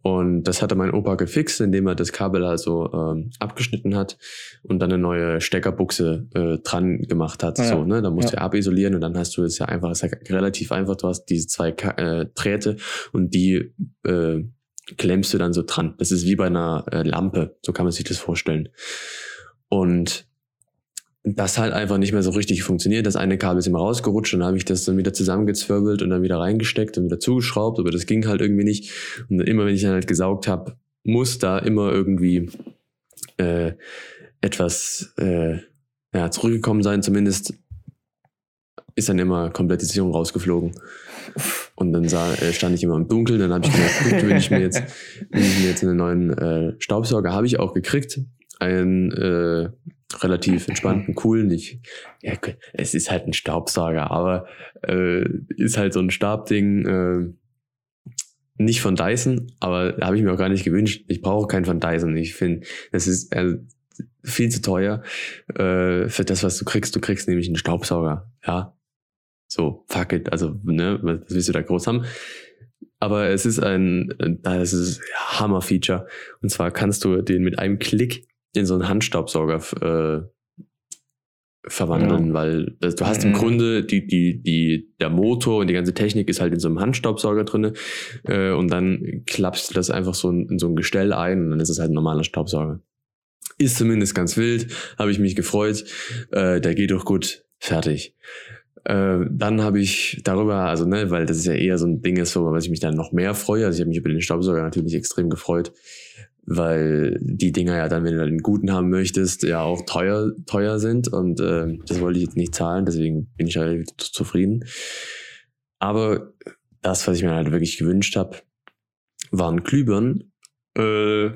Und das hatte mein Opa gefixt, indem er das Kabel also ähm, abgeschnitten hat und dann eine neue Steckerbuchse äh, dran gemacht hat. Ja, so, ne? Da musst ja. du abisolieren und dann hast du es ja einfach, ist ja relativ einfach, du hast diese zwei Ka äh, Drähte und die äh, klemmst du dann so dran. Das ist wie bei einer äh, Lampe, so kann man sich das vorstellen. Und das halt einfach nicht mehr so richtig funktioniert. Das eine Kabel ist immer rausgerutscht und dann habe ich das dann wieder zusammengezwirbelt und dann wieder reingesteckt und wieder zugeschraubt, aber das ging halt irgendwie nicht. Und immer wenn ich dann halt gesaugt habe, muss da immer irgendwie äh, etwas äh, ja, zurückgekommen sein. Zumindest ist dann immer komplett die Sicherung rausgeflogen. Und dann sah, äh, stand ich immer im Dunkeln. Dann habe ich gesagt, gut, wenn ich mir jetzt, wenn ich mir jetzt einen neuen äh, Staubsauger habe ich auch gekriegt. Einen äh, relativ entspannten, coolen. Ich, ja, es ist halt ein Staubsauger, aber äh, ist halt so ein Stabding. Äh, nicht von Dyson, aber habe ich mir auch gar nicht gewünscht. Ich brauche keinen von Dyson. Ich finde, das ist äh, viel zu teuer äh, für das, was du kriegst. Du kriegst nämlich einen Staubsauger. Ja, so, fuck it. Also, ne, was, willst du da groß haben? Aber es ist ein, das ist Hammer-Feature. Und zwar kannst du den mit einem Klick in so einen Handstaubsauger äh, verwandeln, weil das, du hast im Mhm. Grunde die, die, die, der Motor und die ganze Technik ist halt in so einem Handstaubsauger drinne äh, und dann klappst du das einfach so in, in so ein Gestell ein und dann ist es halt ein normaler Staubsauger. Ist zumindest ganz wild, habe ich mich gefreut. Äh, der geht doch gut, fertig. Äh, dann habe ich darüber, also ne, weil das ist ja eher so ein Ding ist, so, was ich mich dann noch mehr freue. Also ich habe mich über den Staubsauger natürlich extrem gefreut, weil die Dinger ja dann, wenn du den guten haben möchtest, ja auch teuer teuer sind und äh, das wollte ich jetzt nicht zahlen, deswegen bin ich halt zufrieden. Aber das, was ich mir halt wirklich gewünscht habe, waren Glühbirnen, äh,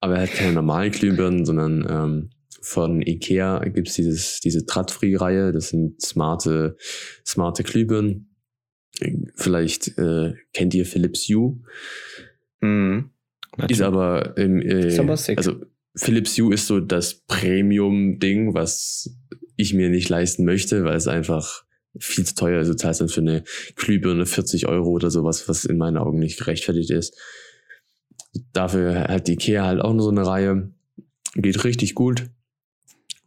aber halt keine normalen Glühbirnen, sondern ähm, von Ikea gibt's dieses, diese Drahtfree-Reihe. Das sind smarte, smarte Glühbirnen. Vielleicht äh, kennt ihr Philips Hue. Mhm. Ist aber im, äh, Ist aber sick. also Philips Hue ist so das Premium-Ding, was ich mir nicht leisten möchte, weil es einfach viel zu teuer ist. Du zahlst dann für eine Glühbirne 40 Euro oder sowas, was in meinen Augen nicht gerechtfertigt ist. Dafür hat die Ikea halt auch nur so eine Reihe. Geht richtig gut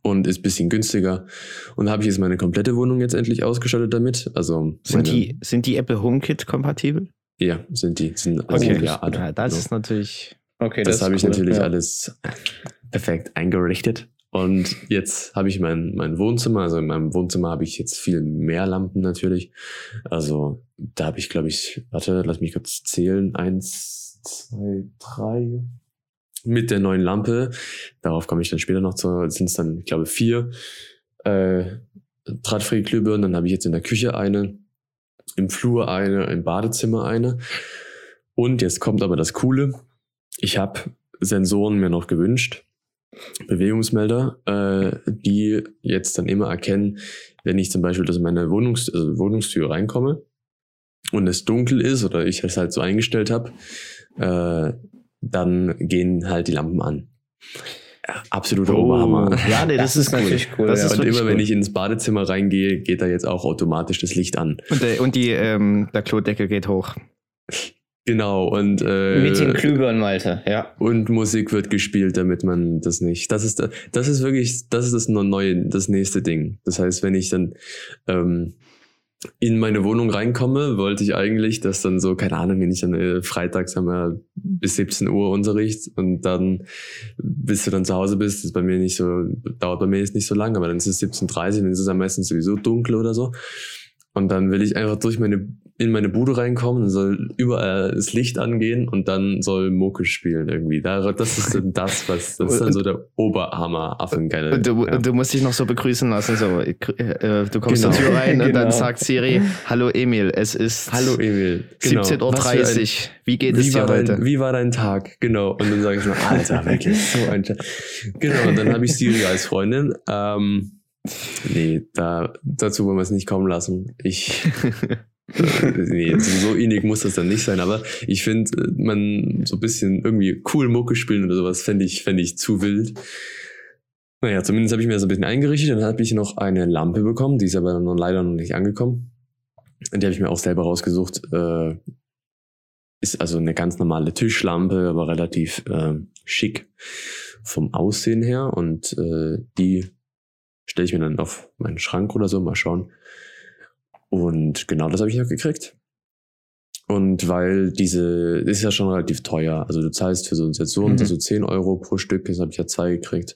und ist bisschen günstiger. Und habe ich jetzt meine komplette Wohnung jetzt endlich ausgestattet damit. Also Sind die, sind die Apple HomeKit kompatibel? Ja, sind die. Sind also, Okay. ja, alle. Ja, das Genau. ist natürlich. Okay, das ist habe ich cool, natürlich ja. alles perfekt eingerichtet. Und jetzt habe ich mein, mein Wohnzimmer, also in meinem Wohnzimmer habe ich jetzt viel mehr Lampen natürlich. Also da habe ich, glaube ich, warte, lass mich kurz zählen. Eins, zwei, drei. Mit der neuen Lampe, darauf komme ich dann später noch zu, sind es dann, ich glaube, vier äh, Drahtfree-Glühbirnen. Dann habe ich jetzt in der Küche eine, im Flur eine, im Badezimmer eine. Und jetzt kommt aber das Coole. Ich habe Sensoren mir noch gewünscht. Bewegungsmelder, äh, die jetzt dann immer erkennen, wenn ich zum Beispiel aus meiner Wohnungs also Wohnungstür reinkomme und es dunkel ist oder ich es halt so eingestellt habe, äh, dann gehen halt die Lampen an. Absoluter Oberhammer. Oh. Ja, nee, das, Das ist natürlich cool. Das ja. ist und immer wenn cool. ich ins Badezimmer reingehe, geht da jetzt auch automatisch das Licht an. Und, der, und die, ähm, der Klodeckel geht hoch. Genau, und äh, Mit den Klübern, Malte, ja. und Musik wird gespielt, damit man das nicht. Das ist das ist wirklich das ist das neue das nächste Ding. Das heißt, wenn ich dann ähm, in meine Wohnung reinkomme, wollte ich eigentlich, dass dann so keine Ahnung, wenn ich dann äh, freitags haben wir bis 17 Uhr Unterricht und dann bis du dann zu Hause bist, ist bei mir nicht so dauert bei mir jetzt nicht so lang, aber dann ist es 17:30, dann ist es am meistens sowieso dunkel oder so. Und dann will ich einfach durch meine, in meine Bude reinkommen, dann soll überall das Licht angehen und dann soll Mucke spielen irgendwie. Da- Das ist dann <laughs> das, was, das ist dann so der Oberhammer Affengeil. Und du, ja. du musst dich noch so begrüßen lassen. So, äh, du kommst Genau. zur Tür rein und dann Genau. sagt Siri, hallo Emil, es ist Hallo Emil. Genau. 17.30 Uhr. Wie geht es Wie dir war, heute? dein, wie war dein Tag? Genau. Und dann sage ich mir, Alter, wirklich so ein Tag. Genau, und dann habe ich Siri als Freundin. Ähm, nee, da, dazu wollen wir es nicht kommen lassen. Ich. <laughs> nee, so innig muss das dann nicht sein, aber ich finde, man so ein bisschen irgendwie cool Mucke spielen oder sowas fände ich, fänd ich zu wild. Naja, zumindest habe ich mir das ein bisschen eingerichtet. Dann habe ich noch eine Lampe bekommen, die ist aber noch leider noch nicht angekommen. die habe ich mir auch selber rausgesucht. Äh, ist also eine ganz normale Tischlampe, aber relativ äh, schick vom Aussehen her. Und äh, die stelle ich mir dann auf meinen Schrank oder so, mal schauen. Und genau das habe ich noch gekriegt. Und weil diese ist ja schon relativ teuer. Also du zahlst für so ein Set so und Mhm. so 10 Euro pro Stück, das habe ich ja zwei gekriegt.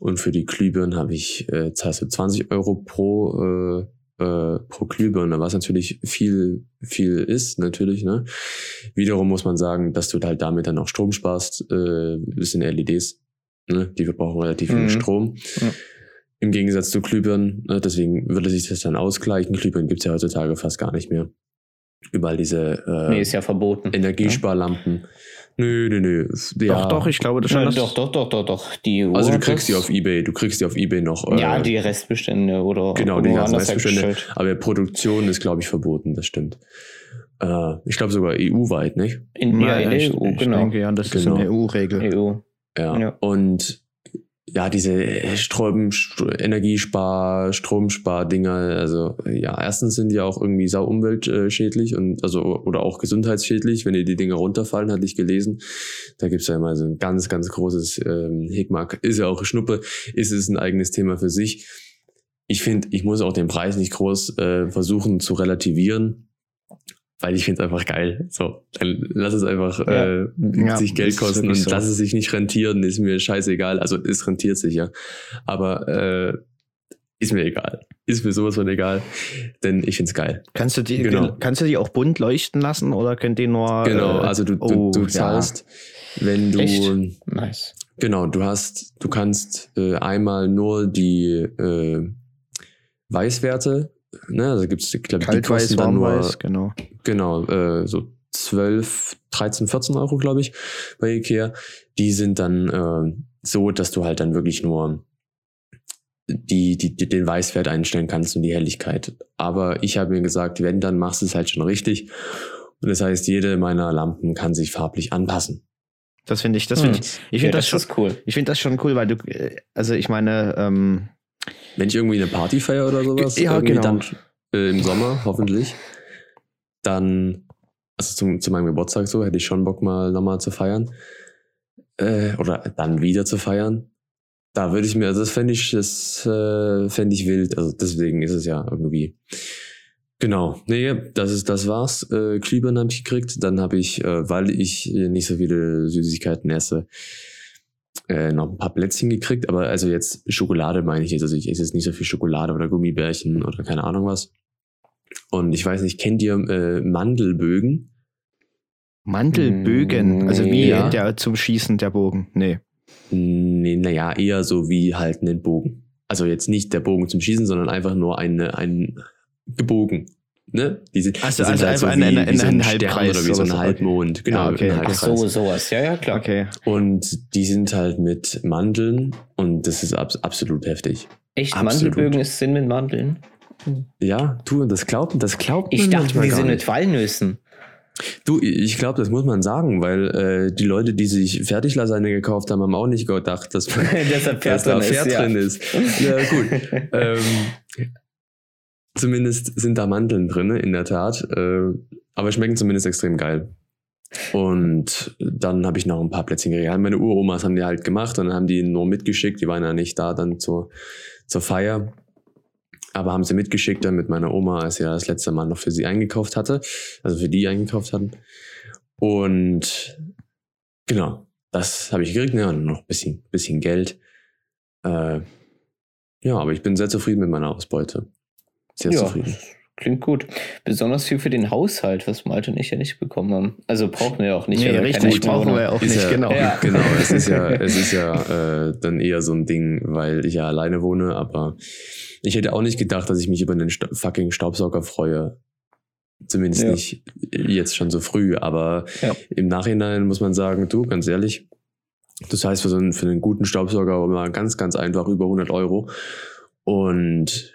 Und für die Glühbirnen habe ich, äh, zahlst du 20 Euro pro, äh, äh, pro Glühbirne, was natürlich viel, viel ist, natürlich, ne? Wiederum muss man sagen, dass du halt damit dann auch Strom sparst, äh, das sind LEDs, ne? Die verbrauchen relativ viel Mhm. Strom. Ja. Im Gegensatz zu Glühbirnen, ne? deswegen würde sich das dann ausgleichen. Glühbirnen gibt's ja heutzutage fast gar nicht mehr. Überall diese äh, Nee, ist ja verboten. Energiesparlampen. Nö, nö, nö. Ja. Doch, doch, ich glaube das schon. Ja, doch, doch, doch, doch, doch. Die Also du kriegst die auf Ebay, du kriegst die auf Ebay noch. Ja, äh, die Restbestände oder Genau, die ganzen Restbestände. Aber Produktion ist, glaube ich, verboten, das stimmt. Äh, ich glaube sogar EU-weit, nicht? In, ja, in der ich, EU, ich genau. denke, ja, das ist Genau. eine EU-Regel. EU. Ja. Ja. Und ja, diese Strom, St- Energiespar, Stromspar-Dinger, also ja, erstens sind die auch irgendwie sau umweltschädlich und also oder auch gesundheitsschädlich, wenn dir die Dinger runterfallen, hatte ich gelesen. Da gibt's ja immer so ein ganz, ganz großes ähm, Hickmack. Ist ja auch Schnuppe, ist es ein eigenes Thema für sich. Ich finde, ich muss auch den Preis nicht groß äh, versuchen zu relativieren. Weil ich finde es einfach geil. So, dann lass es einfach Ja. äh, Ja, sich Geld kosten und so. lass es sich nicht rentieren, ist mir scheißegal. Also es rentiert sich ja. Aber äh, ist mir egal. Ist mir sowas von egal. Denn ich find's geil. Kannst du die, Genau. kannst du die auch bunt leuchten lassen oder könnt die nur. Genau, äh, also du, du, oh, du ja. zahlst, wenn du Echt? Nice. genau, du hast, du kannst äh, einmal nur die äh, Weißwerte, ne, also gibt's, ich glaube, die Kaltweiß, kosten dann nur genau. Genau, äh, so 12, 13, 14 Euro, glaube ich, bei Ikea. Die sind dann äh, so, dass du halt dann wirklich nur die, die, die, den Weißwert einstellen kannst und die Helligkeit. Aber ich habe mir gesagt, wenn, dann machst du es halt schon richtig. Und das heißt, jede meiner Lampen kann sich farblich anpassen. Das finde ich, das finde ich, ich ja, finde das, schon, ist cool. ich finde das schon cool, weil du, äh, also ich meine, ähm, Wenn ich irgendwie eine Party feiere oder sowas, Ja, genau. dann äh, im Sommer, hoffentlich, dann, also zum, zu meinem Geburtstag so, hätte ich schon Bock mal nochmal zu feiern. Äh, oder dann wieder zu feiern. Da würde ich mir, also das fände ich, das äh, fände ich wild. Also deswegen ist es ja irgendwie. Genau. Nee, das ist, das war's. Äh, Glühbirnen habe ich gekriegt. Dann habe ich, äh, weil ich nicht so viele Süßigkeiten esse, äh, noch ein paar Plätzchen gekriegt, aber also jetzt Schokolade meine ich jetzt. Also ich esse jetzt nicht so viel Schokolade oder Gummibärchen oder keine Ahnung was. Und ich weiß nicht, kennt ihr äh, Mandelbögen? Mandelbögen, also wie Ja. der zum Schießen der Bogen. Nee. Nee, naja, eher so wie halt einen Bogen. Also jetzt nicht der Bogen zum Schießen, sondern einfach nur eine, ein gebogen. Ne? Die sind, Ach so, die sind also halt einfach wie, ein- wie so ein Stern Halbkreis oder wie so ein so. Halbmond. Genau, Ah, okay, ein okay. Ach Halbkreis. so, sowas. Ja, ja, klar. Okay. Und die sind halt mit Mandeln und das ist abs absolut heftig. Echt, Absolut. Mandelbögen ist Sinn mit Mandeln? Ja, du, und das glaubt, das glaubt Ich man dachte, die gar sind nicht. mit Walnüssen. Du, ich glaube, das muss man sagen, weil äh, die Leute, die sich Fertiglasagne gekauft haben, haben auch nicht gedacht, dass, Deshalb <laughs> dass da <laughs> Pferd drin ist. Ja, gut. <laughs> ähm, zumindest sind da Mandeln drin, in der Tat. Äh, aber schmecken zumindest extrem geil. Und dann habe ich noch ein paar Plätzchen gekriegt. Meine Uromas haben die halt gemacht und dann haben die nur mitgeschickt. Die waren ja nicht da dann zur, zur Feier. Aber haben sie mitgeschickt dann mit meiner Oma, als sie das letzte Mal noch für sie eingekauft hatte. Also für die eingekauft hatten. Und genau, das habe ich gekriegt. Ja, und noch ein bisschen, bisschen Geld. Äh, ja, aber ich bin sehr zufrieden mit meiner Ausbeute. Sehr Ja, zufrieden. klingt gut. Besonders viel für den Haushalt, was Malte und ich ja nicht bekommen haben. Also brauchen wir ja auch nicht. Nee, richtig, brauchen wir auch Ist nicht, ja, genau. Ja. Genau, es ist ja, <laughs> es ist ja äh, dann eher so ein Ding, weil ich ja alleine wohne, aber ich hätte auch nicht gedacht, dass ich mich über einen Sta fucking Staubsauger freue. Zumindest Ja. nicht jetzt schon so früh, aber Ja. im Nachhinein muss man sagen, du, ganz ehrlich, das heißt für so einen, für einen guten Staubsauger mal ganz, ganz einfach über 100 Euro und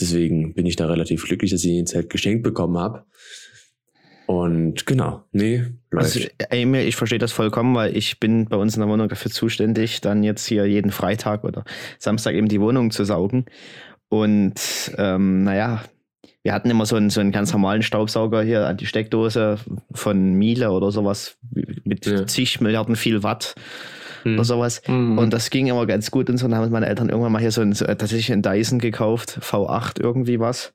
deswegen bin ich da relativ glücklich, dass ich ihn jetzt halt geschenkt bekommen habe. Und genau, nee, läuft. Also, Emil, ich verstehe das vollkommen, weil ich bin bei uns in der Wohnung dafür zuständig, dann jetzt hier jeden Freitag oder Samstag eben die Wohnung zu saugen. Und ähm, naja, wir hatten immer so einen, so einen ganz normalen Staubsauger hier an die Steckdose von Miele oder sowas mit Ja. zig Milliarden viel Watt Hm. oder sowas. Mhm. Und das ging immer ganz gut und so. Dann haben meine Eltern irgendwann mal hier so, ein, so äh, tatsächlich einen Dyson gekauft, V8 irgendwie was.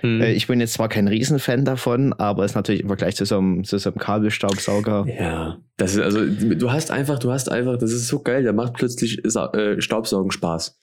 Hm. Äh, Ich bin jetzt zwar kein Riesenfan davon, aber ist natürlich im Vergleich zu so einem, zu so einem Kabelstaubsauger. Ja, das ist also, du hast einfach, du hast einfach, das ist so geil, da macht plötzlich äh, Staubsaugen Spaß.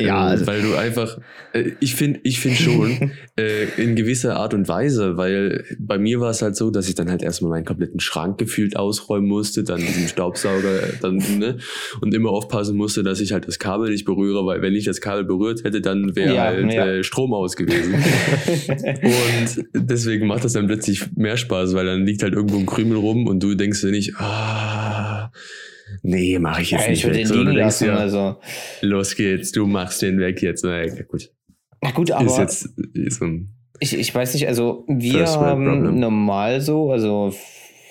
Ja, ähm, also- weil du einfach, äh, ich finde, ich finde schon <laughs> äh, in gewisser Art und Weise, weil bei mir war es halt so, dass ich dann halt erstmal meinen kompletten Schrank gefühlt ausräumen musste, dann diesen Staubsauger, äh, dann ne, und immer aufpassen musste, dass ich halt das Kabel nicht berühre, weil wenn ich das Kabel berührt hätte, dann wäre Ja, halt ja. Äh, Strom aus gewesen. <laughs> Und deswegen macht das dann plötzlich mehr Spaß, weil dann liegt halt irgendwo ein Krümel rum und du denkst dir nicht, ah, nee, mache ich jetzt ja, nicht ich würde den liegen lassen. dir, Also. los geht's, du machst den weg jetzt. Na ja, gut. Na gut, ist aber jetzt ist so ein, ich, ich weiß nicht, also wir haben normal so, also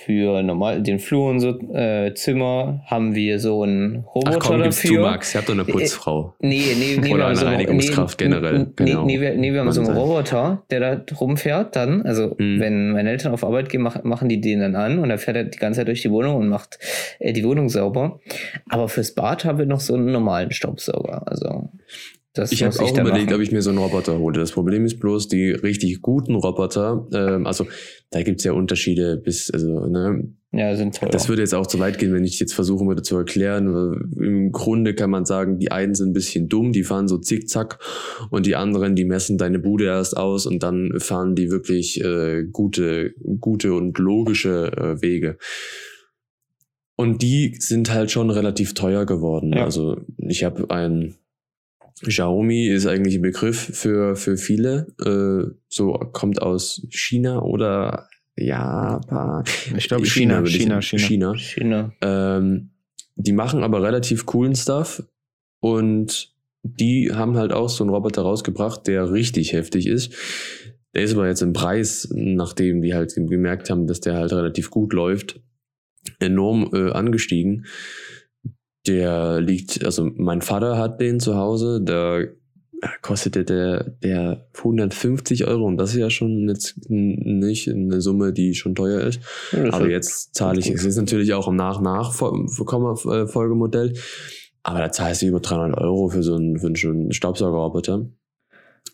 für normal den Flur und so äh, Zimmer haben wir so einen Roboter Ach komm, dafür. du, Max. Ihr habt doch eine Putzfrau. Nee, nee, nee, Oder wir haben eine so, Reinigungskraft nee, generell, Nee, genau. nee, wir, nee, wir haben so einen sein. Roboter, der da rumfährt dann. Also, Mhm. wenn meine Eltern auf Arbeit gehen, mach, machen die den dann an und dann fährt er die ganze Zeit durch die Wohnung und macht äh, die Wohnung sauber. Aber fürs Bad haben wir noch so einen normalen Staubsauger. Also, das Ich habe auch überlegt, machen. ob ich mir so einen Roboter hole. Das Problem ist bloß, die richtig guten Roboter, ähm, also da gibt's ja Unterschiede bis, also, ne, Ja, sind teuer. Das würde jetzt auch zu weit gehen, wenn ich jetzt versuchen würde zu erklären. weil Im Grunde kann man sagen, die einen sind ein bisschen dumm, die fahren so zickzack und die anderen, die messen deine Bude erst aus und dann fahren die wirklich äh, gute, gute und logische äh, Wege. Und die sind halt schon relativ teuer geworden. Ja. Also ich habe ein Xiaomi ist eigentlich ein Begriff für, für viele. Äh, so kommt aus China oder Japan. Ich glaube China, ich China, sagen. China. China. China. Ähm, die machen aber relativ coolen Stuff und die haben halt auch so einen Roboter rausgebracht, der richtig heftig ist. Der ist aber jetzt im Preis, nachdem die halt gemerkt haben, dass der halt relativ gut läuft, enorm äh, angestiegen. Der liegt, also mein Vater hat den zu Hause, da kostete der, der 150 Euro und das ist ja schon jetzt nicht eine Summe, die schon teuer ist. Ja, Aber jetzt zahle ich, es ist natürlich auch im Nach-Nach-Folgemodell, aber da zahlst du über 300 Euro für so einen, für einen schönen Staubsaugerroboter.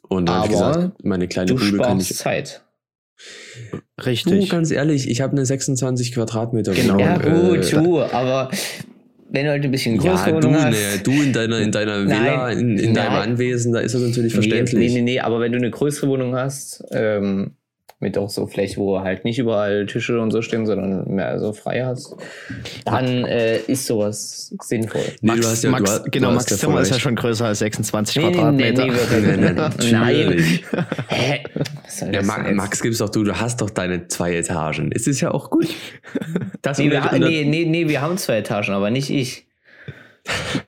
Und da habe ich gesagt, meine kleine Du Bude kann sparst ich. Zeit. Du, Richtig. ganz ehrlich, ich habe eine 26 Quadratmeter Genau. Ja, gut, äh, du, aber wenn du halt ein bisschen größere ja, du, ne, hast. du in deiner, in deiner Villa, Nein, in, in deinem. Anwesen, da ist das natürlich verständlich. Nee, nee, nee, nee, aber wenn du eine größere Wohnung hast, ähm, mit auch so vielleicht, wo halt nicht überall Tische und so stehen, sondern mehr so frei hast, dann äh, ist sowas sinnvoll. Nee, Max, du hast ja- du Max, du genau, hast Max Zimmer ist ja schon größer als 26 Nee, nee, nee, Quadratmeter. nee. Nee, nee, <laughs> Nein. Hä? Ja, Ma jetzt? Max, gibst doch du, du hast doch deine zwei Etagen. Es ist ja auch gut. <laughs> Das Nee, wir, nee, nee, nee, wir haben zwei Etagen, aber nicht ich.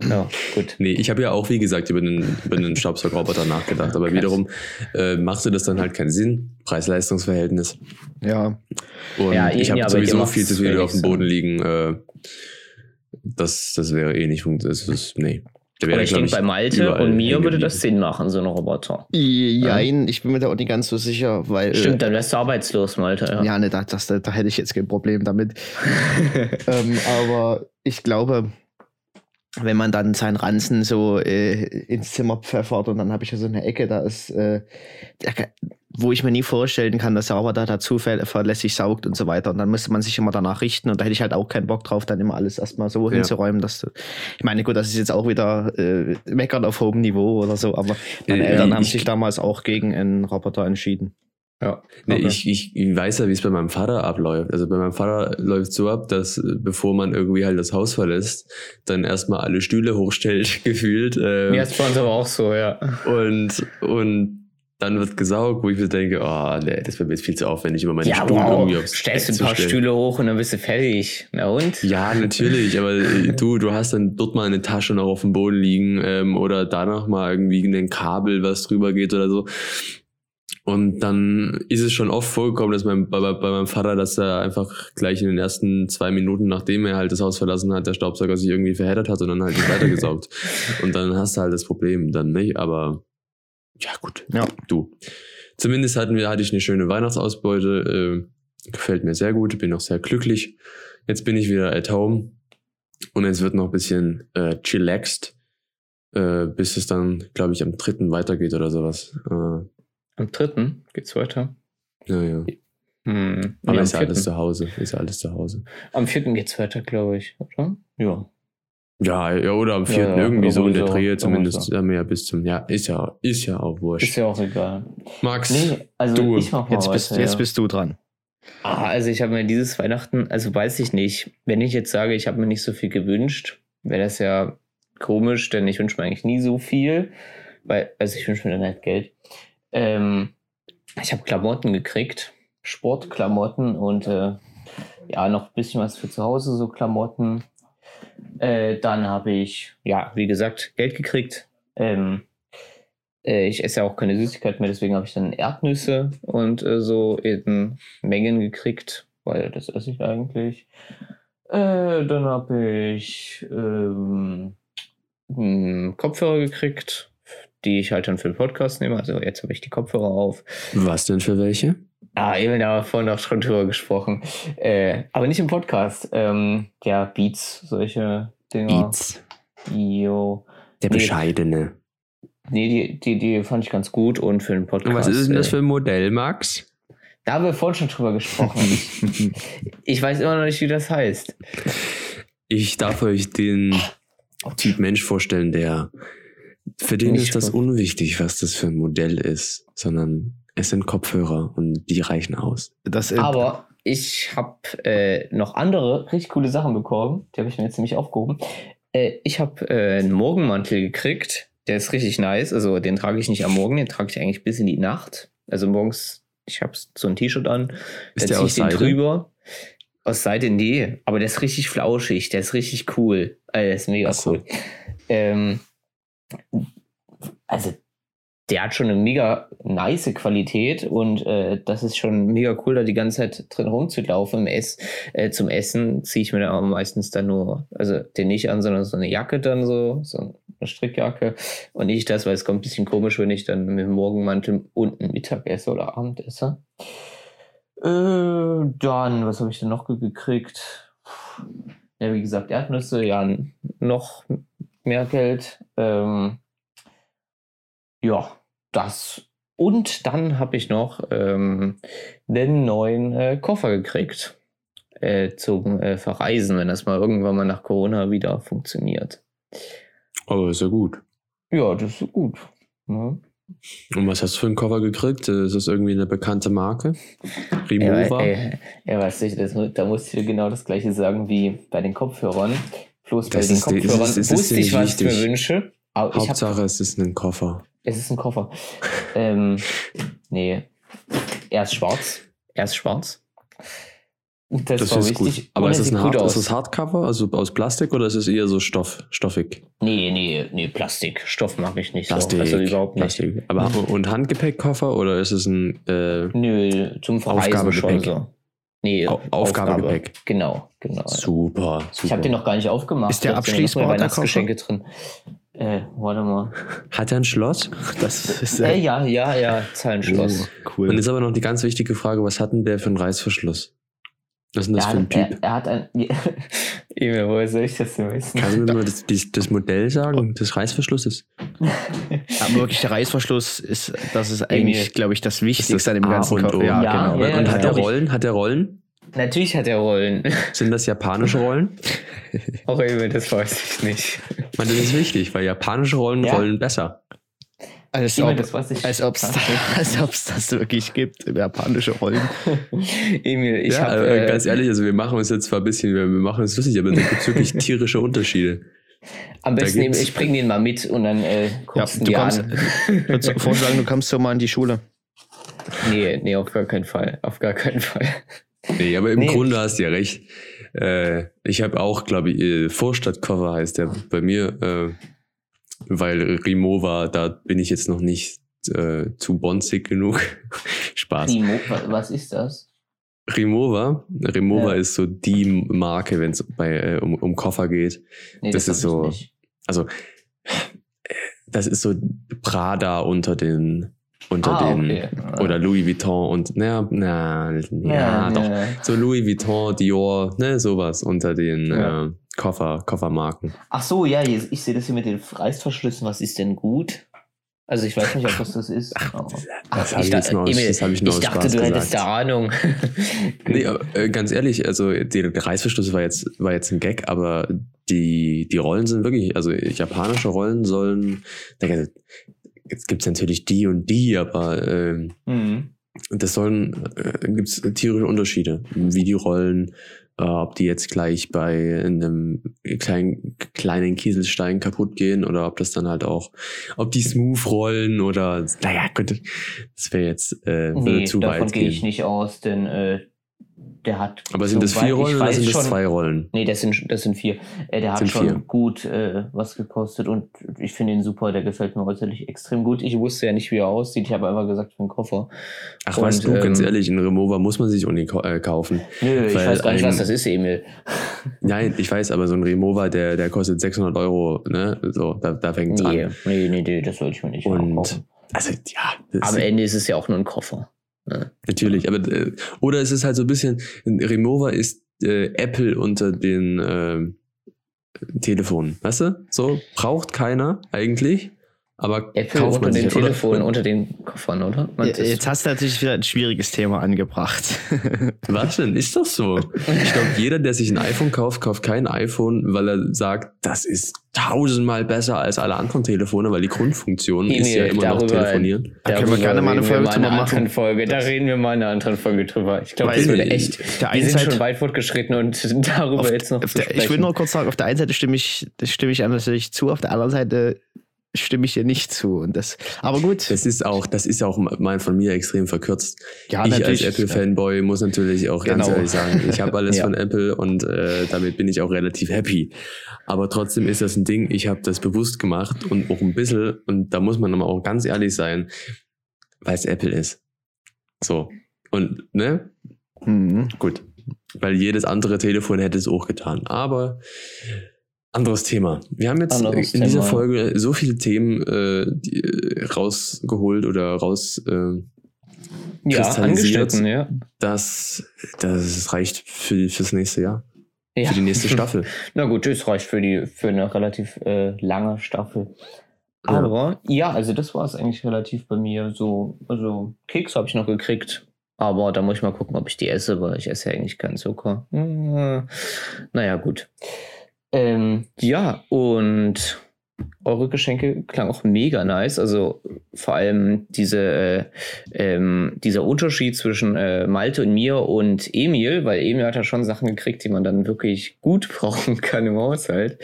Ja, gut. Nee, ich habe ja auch, wie gesagt, über einen, über einen Staubsaugerroboter nachgedacht. Aber wiederum äh, machte das dann halt keinen Sinn. Preis-Leistungs-Verhältnis. Ja, Und Ja, ich habe ja, aber dir sowieso viel zu viel auf dem. Boden liegen. Äh, das, das wäre eh nicht funktioniert. Das ist, nee. Aber ich denke, bei Malte und mir würde das. Sinn machen, so ein Roboter. Jein, ich bin mir da auch nicht ganz so sicher, weil. Stimmt, dann wärst du arbeitslos, Malte. Ja. Ja, ne, da, das, da, da hätte ich jetzt kein Problem damit. <laughs> ähm, aber ich glaube, wenn man dann seinen Ranzen so äh, ins Zimmer pfeffert und dann habe ich ja so eine Ecke, da ist, äh, wo ich mir nie vorstellen kann, dass der Roboter da zuverlässig saugt und so weiter. Und dann müsste man sich immer danach richten und da hätte ich halt auch keinen Bock drauf, dann immer alles erstmal so Ja. hinzuräumen, dass du, ich meine, gut, das ist jetzt auch wieder äh, meckern auf hohem Niveau oder so, aber meine Äh, Eltern haben ich- sich damals auch gegen einen Roboter entschieden. Ja. Nee, Okay. ich, ich, ich weiß ja, wie es bei meinem Vater abläuft. Also bei meinem Vater läuft es so ab, dass äh, bevor man irgendwie halt das Haus verlässt, dann erstmal alle Stühle hochstellt, <laughs> gefühlt. Ähm, Ja, ist bei uns aber auch so, ja. und, und dann wird gesaugt, wo ich mir denke, oh, nee, das wäre mir jetzt viel zu aufwendig, über meine Ja, Stuhl wow. irgendwie aufs Stellst Bett ein paar stellen. Stühle hoch und dann bist du fertig. Na und? Ja, natürlich, aber äh, <laughs> du, du hast dann dort mal eine Tasche noch auf dem Boden liegen ähm, oder danach mal irgendwie ein Kabel, was drüber geht oder so. Und dann ist es schon oft vorgekommen, dass mein, bei, bei meinem Vater, dass er einfach gleich in den ersten zwei Minuten, nachdem er halt das Haus verlassen hat, der Staubsauger sich irgendwie verheddert hat und dann halt nicht weitergesaugt. <laughs> Und dann hast du halt das Problem dann nicht, aber ja gut, Ja. du. zumindest hatten wir, hatte ich eine schöne Weihnachtsausbeute. Äh, gefällt mir sehr gut, bin auch sehr glücklich. Jetzt bin ich wieder at home und es wird noch ein bisschen äh, chillaxed, äh, bis es dann, glaube ich, am dritten weitergeht oder sowas. Äh, Am dritten geht's weiter. ja, ja. Hm. Aber nee, ist ja alles zu Hause. Ist ja alles zu Hause. Am vierten geht's weiter, glaube ich, oder? Ja. Ja, ja, oder am vierten, ja, irgendwie so in der Drehe, zumindest so. ja bis zum, ja, ist ja, ist ja auch wurscht. Ist ja auch egal. Max, Nee, also Du, ich mach mal Jetzt, bist, weiter, jetzt ja. bist du dran. Ah, also ich habe mir dieses Weihnachten, also weiß ich nicht, wenn ich jetzt sage, ich habe mir nicht so viel gewünscht, wäre das ja komisch, denn ich wünsche mir eigentlich nie so viel, weil, also ich wünsche mir dann halt Geld. Ähm, ich habe Klamotten gekriegt, Sportklamotten und äh, ja, noch ein bisschen was für zu Hause, so Klamotten. Äh, dann habe ich, ja, wie gesagt, Geld gekriegt. Ähm, äh, ich esse ja auch keine Süßigkeit mehr, deswegen habe ich dann Erdnüsse und äh, so in Mengen gekriegt, weil das esse ich eigentlich. Äh, dann habe ich ähm, mh, Kopfhörer gekriegt, die ich halt dann für den Podcast nehme. Also jetzt habe ich die Kopfhörer auf. was denn für welche? Ah, eben, da haben wir vorhin auch schon drüber gesprochen. Äh, aber nicht im Podcast. Ähm, ja, Beats, solche Dinger. Jo. Der Nee. bescheidene. Nee, die, die, die fand ich ganz gut und für den Podcast. Was ist denn das äh, für ein Modell, Max? Da haben wir vorhin schon drüber gesprochen. <laughs> ich weiß immer noch nicht, wie das heißt. Ich darf euch den Typ Mensch vorstellen, der für den ist das unwichtig, was das für ein Modell ist, sondern es sind Kopfhörer und die reichen aus. Das Aber ich habe äh, noch andere richtig coole Sachen bekommen. Die habe ich mir jetzt nämlich aufgehoben. Äh, ich habe äh, einen Morgenmantel gekriegt. Der ist richtig nice. Also den trage ich nicht am Morgen, den trage ich eigentlich bis in die Nacht. Also morgens, ich habe so ein T-Shirt an. Ist dann der zieh aus ich den drüber. Aus Seite, nee. Aber der ist richtig flauschig. Der ist richtig cool. Also, der ist mega so. cool. Ähm, also, der hat schon eine mega nice Qualität und äh, das ist schon mega cool, da die ganze Zeit drin rumzulaufen. Im Ess, äh, zum Essen ziehe ich mir dann auch meistens dann nur, also den nicht an, sondern so eine Jacke dann so, so eine Strickjacke und nicht das, weil es kommt ein bisschen komisch, wenn ich dann mit dem Morgenmantel unten Mittag esse oder Abend esse. Äh, dann, was habe ich denn noch ge- gekriegt? Ja, wie gesagt, Erdnüsse, ja, noch mehr Geld. Ähm, ja, das. Und dann habe ich noch ähm, den neuen äh, Koffer gekriegt äh, zum äh, Verreisen, wenn das mal irgendwann mal nach Corona wieder funktioniert. Aber ist ja gut. Ja, das ist gut. Ne? Und was hast du für einen Koffer gekriegt? Ist das irgendwie eine bekannte Marke? Ja, Remova? ey, ja, weißt du, das, da musst du genau das gleiche sagen wie bei den Kopfhörern. Bloß bei Das den ist Kopfhörern ist- es ist wusste ich, nicht was ich mir wichtig. wünsche. Aber ich hab, Hauptsache, es ist ein Koffer. es ist ein Koffer. ähm, nee, er ist schwarz. Er ist schwarz. Das, Das war ist wichtig. gut. Aber ist es, ein Hard, ist es Hardcover, also aus Plastik oder ist es eher so Stoff, stoffig? Nee, nee, nee, Plastik. Stoff mag ich nicht Plastik. so. Also überhaupt nicht. Plastik. Aber und Handgepäckkoffer oder ist es ein äh, Nö, zum Verreisen schon so. Nee, Au- Aufgabegepäck. Genau, genau. super, super. Ich habe den noch gar nicht aufgemacht. Ist der abschließbar, Weihnachtsgeschenke drin. Äh, warte mal. Hat er ein Schloss? das ist Äh, ja, ja, ja, Zahlenschloss. Oh, cool. Und jetzt aber noch die ganz wichtige Frage, was hat denn der für einen Reißverschluss? Was ist denn das er, für ein hat, Typ? er, er hat ein. <laughs> Emil, woher soll ich das denn wissen? Kannst du mir mal <laughs> das, das, das Modell sagen, des Reißverschlusses? Aber wirklich der Reißverschluss ist, das ist eigentlich, glaube ich, das Wichtigste das an dem ganzen. O. Ja, Ja, genau. ja, Und ja, hat ich. Rollen? Hat der Rollen? Natürlich hat er Rollen. <laughs> Sind das japanische Rollen? Auch Emil, das weiß ich nicht. Ich meine, das ist wichtig, weil japanische Rollen Ja. rollen besser. Als ob das als ob's <laughs> als ob's das wirklich gibt, japanische Rollen. <laughs> Emil, ich ja, habe. äh, Äh, ganz ehrlich, also wir machen uns jetzt zwar ein bisschen, wir machen uns lustig, aber da gibt es wirklich <laughs> tierische Unterschiede. am besten, Emil, ich bring den mal mit und dann äh, Ja, guckst du du dir kommst, an. ich würde vorschlagen, du kommst so mal in die Schule. Nee, nee, auf gar keinen Fall. Auf gar keinen Fall. Nee, aber im Nee. Grunde hast du ja recht. Äh, ich habe auch, glaube ich, äh, Vorstadtcover heißt der bei mir, äh, weil Rimowa, da bin ich jetzt noch nicht äh, zu bonzig genug. <laughs> Spaß. Wa- was ist das? Rimowa, Rimowa Ja. ist so die Marke, wenn es bei äh, um, um Koffer geht. Nee, Das ist hab ich so-. Also, das ist so Prada unter den unter Ah, den okay. oder Louis Vuitton und na, na, ja, doch. ja. So Louis Vuitton, Dior, ne, sowas unter den Ja. äh, Koffer, Koffermarken. Ach so, ja, jetzt- ich sehe das hier mit den Reißverschlüssen. Was ist denn gut? Also ich weiß nicht, ob das das ist. aber- Das Ach, habe ich, jetzt Emil, das hab ich nur aus dachte, Spaß du hättest gesagt. da Ahnung. <laughs> Nee, aber, äh, ganz ehrlich, also der Reißverschluss war jetzt, war jetzt ein Gag, aber die, die Rollen sind wirklich, also japanische Rollen sollen, jetzt gibt es natürlich die und die, aber ähm, Mhm. das sollen, äh, gibt es tierische Unterschiede, wie die Rollen, äh, ob die jetzt gleich bei einem kleinen, kleinen Kieselstein kaputt gehen oder ob das dann halt auch, ob die smooth rollen oder, naja, könnte, das wäre jetzt äh, würde Nee, zu davon weit gehe ich nicht aus, denn äh, der hat. Aber sind das vier Rollen oder sind das schon- zwei Rollen? Nee, das sind, das sind vier. Äh, der hat schon vier. gut äh, was gekostet und ich finde ihn super. Der gefällt mir äußerlich extrem gut. Ich wusste ja nicht, wie er aussieht. Ich habe einfach gesagt, für einen Koffer. Ach, Und, weißt du, ganz ähm, ehrlich, einen Remover muss man sich auch nicht äh, kaufen. Nö, ich weiß gar nicht, ein- was das ist, Emil. Nein, ich weiß, aber so ein Remover, der, der kostet 600 Euro, ne? So, da, da fängt's Nee, an. nee, nee, nee, das sollte ich mir nicht Und kaufen. also, ja, das Am Ende ist es ja auch nur ein Koffer. Ne? natürlich. Aber, äh, oder es ist halt so ein bisschen, Remover ist äh, Apple unter den äh, Telefonen, weißt du? So, braucht keiner eigentlich, aber Apple kauft unter man den sich. Oder- Telefonen, unter den Koffern, oder? Ja, Jetzt hast du natürlich wieder ein schwieriges Thema angebracht. <laughs> Was denn? Ist doch so. Ich glaube, jeder, der sich ein iPhone kauft, kauft kein iPhone, weil er sagt, das ist tausendmal besser als alle anderen Telefone, weil die Grundfunktion ist ja immer noch darüber- telefonieren. Da können wir gerne mal eine Folge mal drüber machen. Folge. Da reden wir mal in einer anderen Folge drüber. Ich glaube, das würde die- echt. der Wir sind Seite- schon weit fortgeschritten und darüber Auf- jetzt noch der, sprechen. ich will nur kurz sagen, auf der einen Seite stimme ich, das stimme ich natürlich zu, auf der anderen Seite stimme ich dir nicht zu. Und das, aber gut. Das ist auch, das ist auch mein von mir extrem verkürzt. ja, ich als Apple-Fanboy muss natürlich auch ganz Genau. ehrlich sagen, ich habe alles <laughs> Ja. von Apple und äh, damit bin ich auch relativ happy. Aber trotzdem ist das ein Ding, ich habe das bewusst gemacht und auch ein bisschen, und da muss man aber auch ganz ehrlich sein, weil es Apple ist. So. Und, ne? Mhm. Gut. Weil jedes andere Telefon hätte es auch getan. Aber anderes Thema. Wir haben jetzt Anderes in dieser Thema. Folge so viele Themen äh, die, äh, rausgeholt oder raus, äh, ja, angeschnitten, ja. dass das reicht für, fürs nächste Jahr. ja. Für die nächste <laughs> Staffel. Na gut, das reicht für, die, für eine relativ äh, lange Staffel. Ja. Aber ja, also das war es eigentlich relativ bei mir. So, also Keks habe ich noch gekriegt. Aber da muss ich mal gucken, ob ich die esse, weil ich esse ja eigentlich keinen Zucker. Hm, naja, gut. Ähm, ja, und eure Geschenke klang auch mega nice. Also vor allem diese, äh, ähm, dieser Unterschied zwischen äh, Malte und mir und Emil, weil Emil hat ja schon Sachen gekriegt, die man dann wirklich gut <laughs> brauchen kann im Haushalt.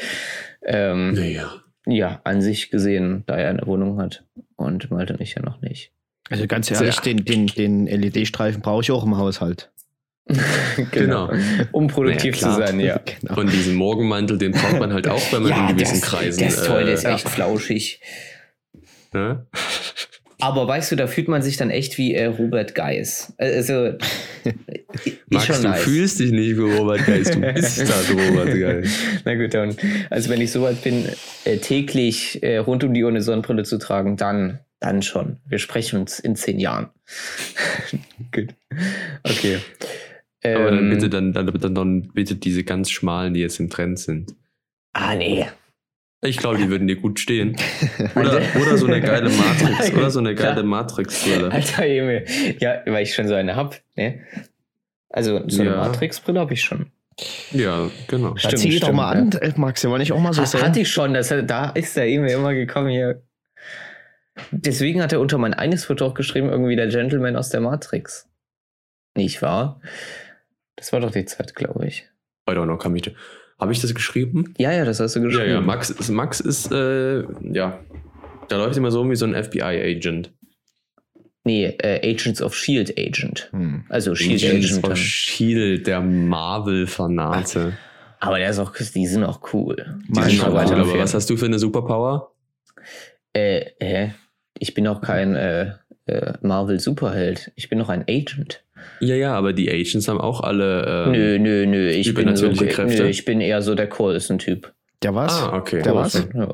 Ähm, Naja. ja, an sich gesehen, da er eine Wohnung hat. Und Malte und ich ja noch nicht. Also ganz ehrlich, Sehr- den, den, den LED-Streifen brauche ich auch im Haushalt. <laughs> Genau. Um produktiv Naja, zu sein, ja. <laughs> Genau. Und diesen Morgenmantel, den braucht man halt auch, wenn man in der gewissen ist, Kreisen. der ist toll, der äh, ist echt flauschig. Ne? Aber weißt du, da fühlt man sich dann echt wie äh, Robert Geis. Also, <laughs> ist Max, schon du nice. fühlst dich nicht wie Robert Geist, du bist da Robert Geist. Na gut, dann. Also wenn ich so weit bin, äh, täglich äh, rund um die Uhr eine Sonnenbrille zu tragen, dann, dann schon. Wir sprechen uns in zehn Jahren. gut. Okay. Aber dann Ähm, bitte, dann, dann, dann, dann bitte diese ganz schmalen, die jetzt im Trend sind. Ah, nee. Ich glaube, die würden dir gut stehen. <laughs> Oder, oder so eine geile Matrix, <laughs> oder so eine geile Klar. Matrix-Brille. Alter Emil. Ja, weil ich schon so eine hab, ne? Also so eine Ja. Matrix-Brille habe ich schon. Ja, genau. Da Stimmt, zieh ich doch mal an, Max, wir wollen nicht auch mal so sein. hatte ich schon, das, hat- da ist der Emil immer gekommen hier. Deswegen hat er unter mein eines Foto auch geschrieben, irgendwie der Gentleman aus der Matrix. Nicht wahr? Das war doch die Zeit, glaube ich. I don't know, kann mich. Habe ich das geschrieben? Ja, ja, das hast du Ja, geschrieben. ja, Max ist, Max ist, äh, ja, da läuft immer so wie so ein FBI-Agent. Nee, äh, Agents of Shield Agent. Hm. Also Shield Agents Agent. of dann. Shield, der Marvel-Fanate. Aber der ist auch, die sind auch cool. Die Mein sind Gott, weiter aber was hast du für eine Superpower? Äh, hä? Ich bin auch kein äh, äh, Marvel-Superheld. Ich bin noch ein Agent. Ja, ja, aber die Agents haben auch alle. Ähm, nö, nö, nö. Ich bin, so, übernatürliche Kräfte? nö, ich bin eher so der Coulson-Typ. Der was? Ah, okay. Der was? Ja.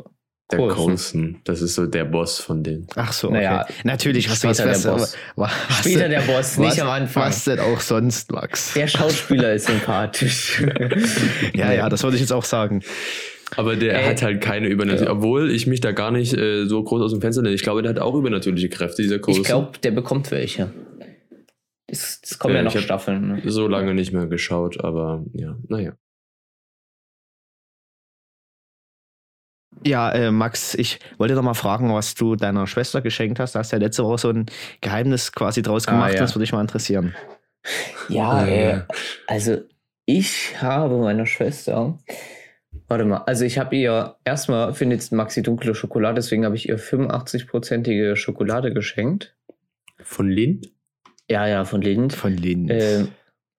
Der Coulson. Das ist so der Boss von denen. Ach so, okay. Naja, Natürlich, was, später was, der Boss. was, was, Später der Boss, nicht was, am Anfang. Was denn auch sonst, Max? Der Schauspieler ist sympathisch. <laughs> Ja, ja, das wollte ich jetzt auch sagen. Aber der Ey. hat halt keine übernatürliche, Ja. obwohl ich mich da gar nicht äh, so groß aus dem Fenster lehne. Ich glaube, der hat auch übernatürliche Kräfte, dieser Coulson. Ich glaube, der bekommt welche. Es, es kommen Ja, ja, noch ich Staffeln. Ne? so lange nicht mehr geschaut, aber ja, naja. Ja, äh, Max, ich wollte doch mal fragen, was du deiner Schwester geschenkt hast. Da hast du ja letzte Woche so ein Geheimnis quasi draus Ah, gemacht. ja. Das würde mich mal interessieren. Ja, Äh. äh, also ich habe meiner Schwester, warte mal, also ich habe ihr erstmal findet Maxi dunkle Schokolade, deswegen habe ich ihr 85-prozentige Schokolade geschenkt. Von Lind? Ja, ja, von Lind. Von Lind. Ähm,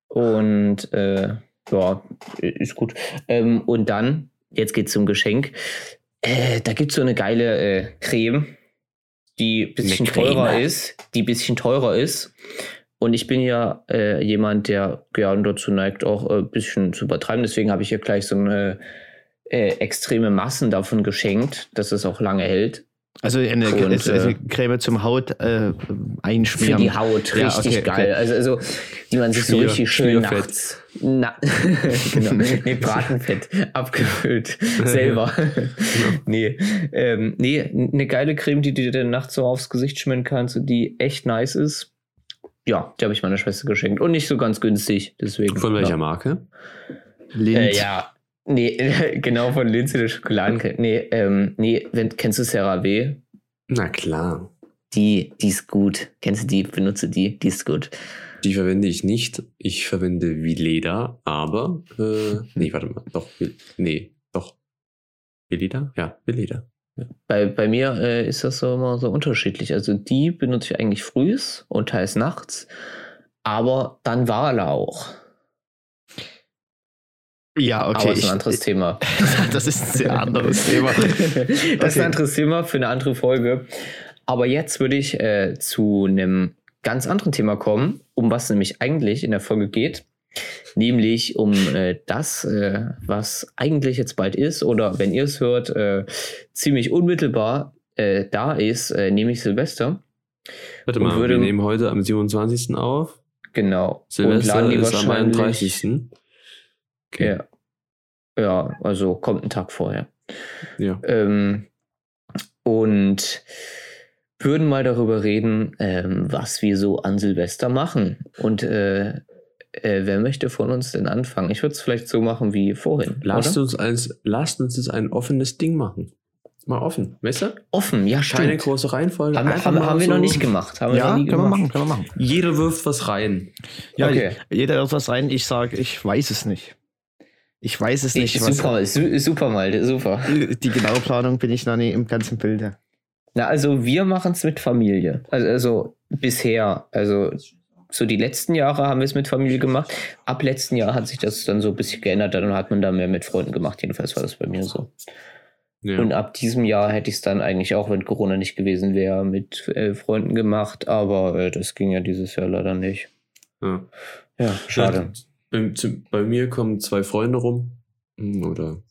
und äh, ja, ist gut. Ähm, und dann, jetzt geht's zum Geschenk. Äh, da gibt's so eine geile äh, Creme, die ein bisschen teurer ist, die ein bisschen teurer ist. Und ich bin ja äh, jemand, der gern dazu neigt, auch ein bisschen zu übertreiben. Deswegen habe ich ihr gleich so eine äh, extreme Massen davon geschenkt, dass es auch lange hält. Also eine, und, also eine äh, Creme zum Haut äh, einschmieren. Für die Haut, Ja, richtig okay, geil. okay. Also, also, die man sich so Schmier- richtig schön nachts. Na, <laughs> genau. Nee, Bratenfett abgefüllt. <laughs> Selber. nee. Ähm, nee, eine geile Creme, die du dir dann nachts so aufs Gesicht schmieren kannst und die echt nice ist. Ja, die habe ich meiner Schwester geschenkt. Und nicht so ganz günstig. Deswegen. Von welcher ja. Marke? Lind. Äh, ja. Nee, <laughs> genau von Linse der Schokoladencreme. Nee, ähm, nee, kennst du CeraVe? Na klar. Die, die ist gut. Kennst du die? Benutze die, die ist gut. Die verwende ich nicht. Ich verwende Veleda, aber. Äh, nee, warte mal. Doch. Nee, doch. Veleda? Ja, Veleda. Bei, bei mir äh, ist das so immer so unterschiedlich. Also die benutze ich eigentlich frühs und teils nachts, aber dann Wale auch. Ja, okay. aber das ist ich- ein anderes Thema. <laughs> das ist ein sehr anderes <laughs> Thema. das ist ein anderes Thema für eine andere Folge. Aber jetzt würde ich äh, zu einem ganz anderen Thema kommen, um was nämlich eigentlich in der Folge geht. Nämlich um äh, das, äh, was eigentlich jetzt bald ist oder wenn ihr es hört, äh, ziemlich unmittelbar äh, da ist, äh, nämlich Silvester. Warte Und mal, würde- wir nehmen heute am 27. auf. Genau. Silvester ist am wahrscheinlich- 31. Okay. Ja. ja, also kommt ein Tag vorher. Ja. Ähm, und würden mal darüber reden, ähm, was wir so an Silvester machen. Und äh, äh, wer möchte von uns denn anfangen? Ich würde es vielleicht so machen wie vorhin. Lasst oder? uns, als, lasst uns jetzt ein offenes Ding machen. Mal offen, weißt du? Offen, ja, Keine stimmt. große Reihenfolge. Haben, haben, haben wir so- noch nicht gemacht. Haben Ja, können wir machen, können wir machen. Jeder wirft was rein. Ja, Okay. jeder wirft was rein. Ich sage, ich weiß es nicht. Ich weiß es nicht. Ich, super, su super, Malte, super. <laughs> Die genaue Planung bin ich noch nie im ganzen Bilde. Na, also wir machen es mit Familie. Also, also bisher, also so die letzten Jahre haben wir es mit Familie gemacht. Ab letzten Jahr hat sich das dann so ein bisschen geändert. Dann hat man da mehr mit Freunden gemacht. Jedenfalls war das bei mir so. Ja. Und ab diesem Jahr hätte ich es dann eigentlich auch, wenn Corona nicht gewesen wäre, mit äh, Freunden gemacht. Aber äh, das ging ja dieses Jahr leider nicht. ja. Ja, schade. Bei, bei mir kommen zwei Freunde rum. Hm, Oder.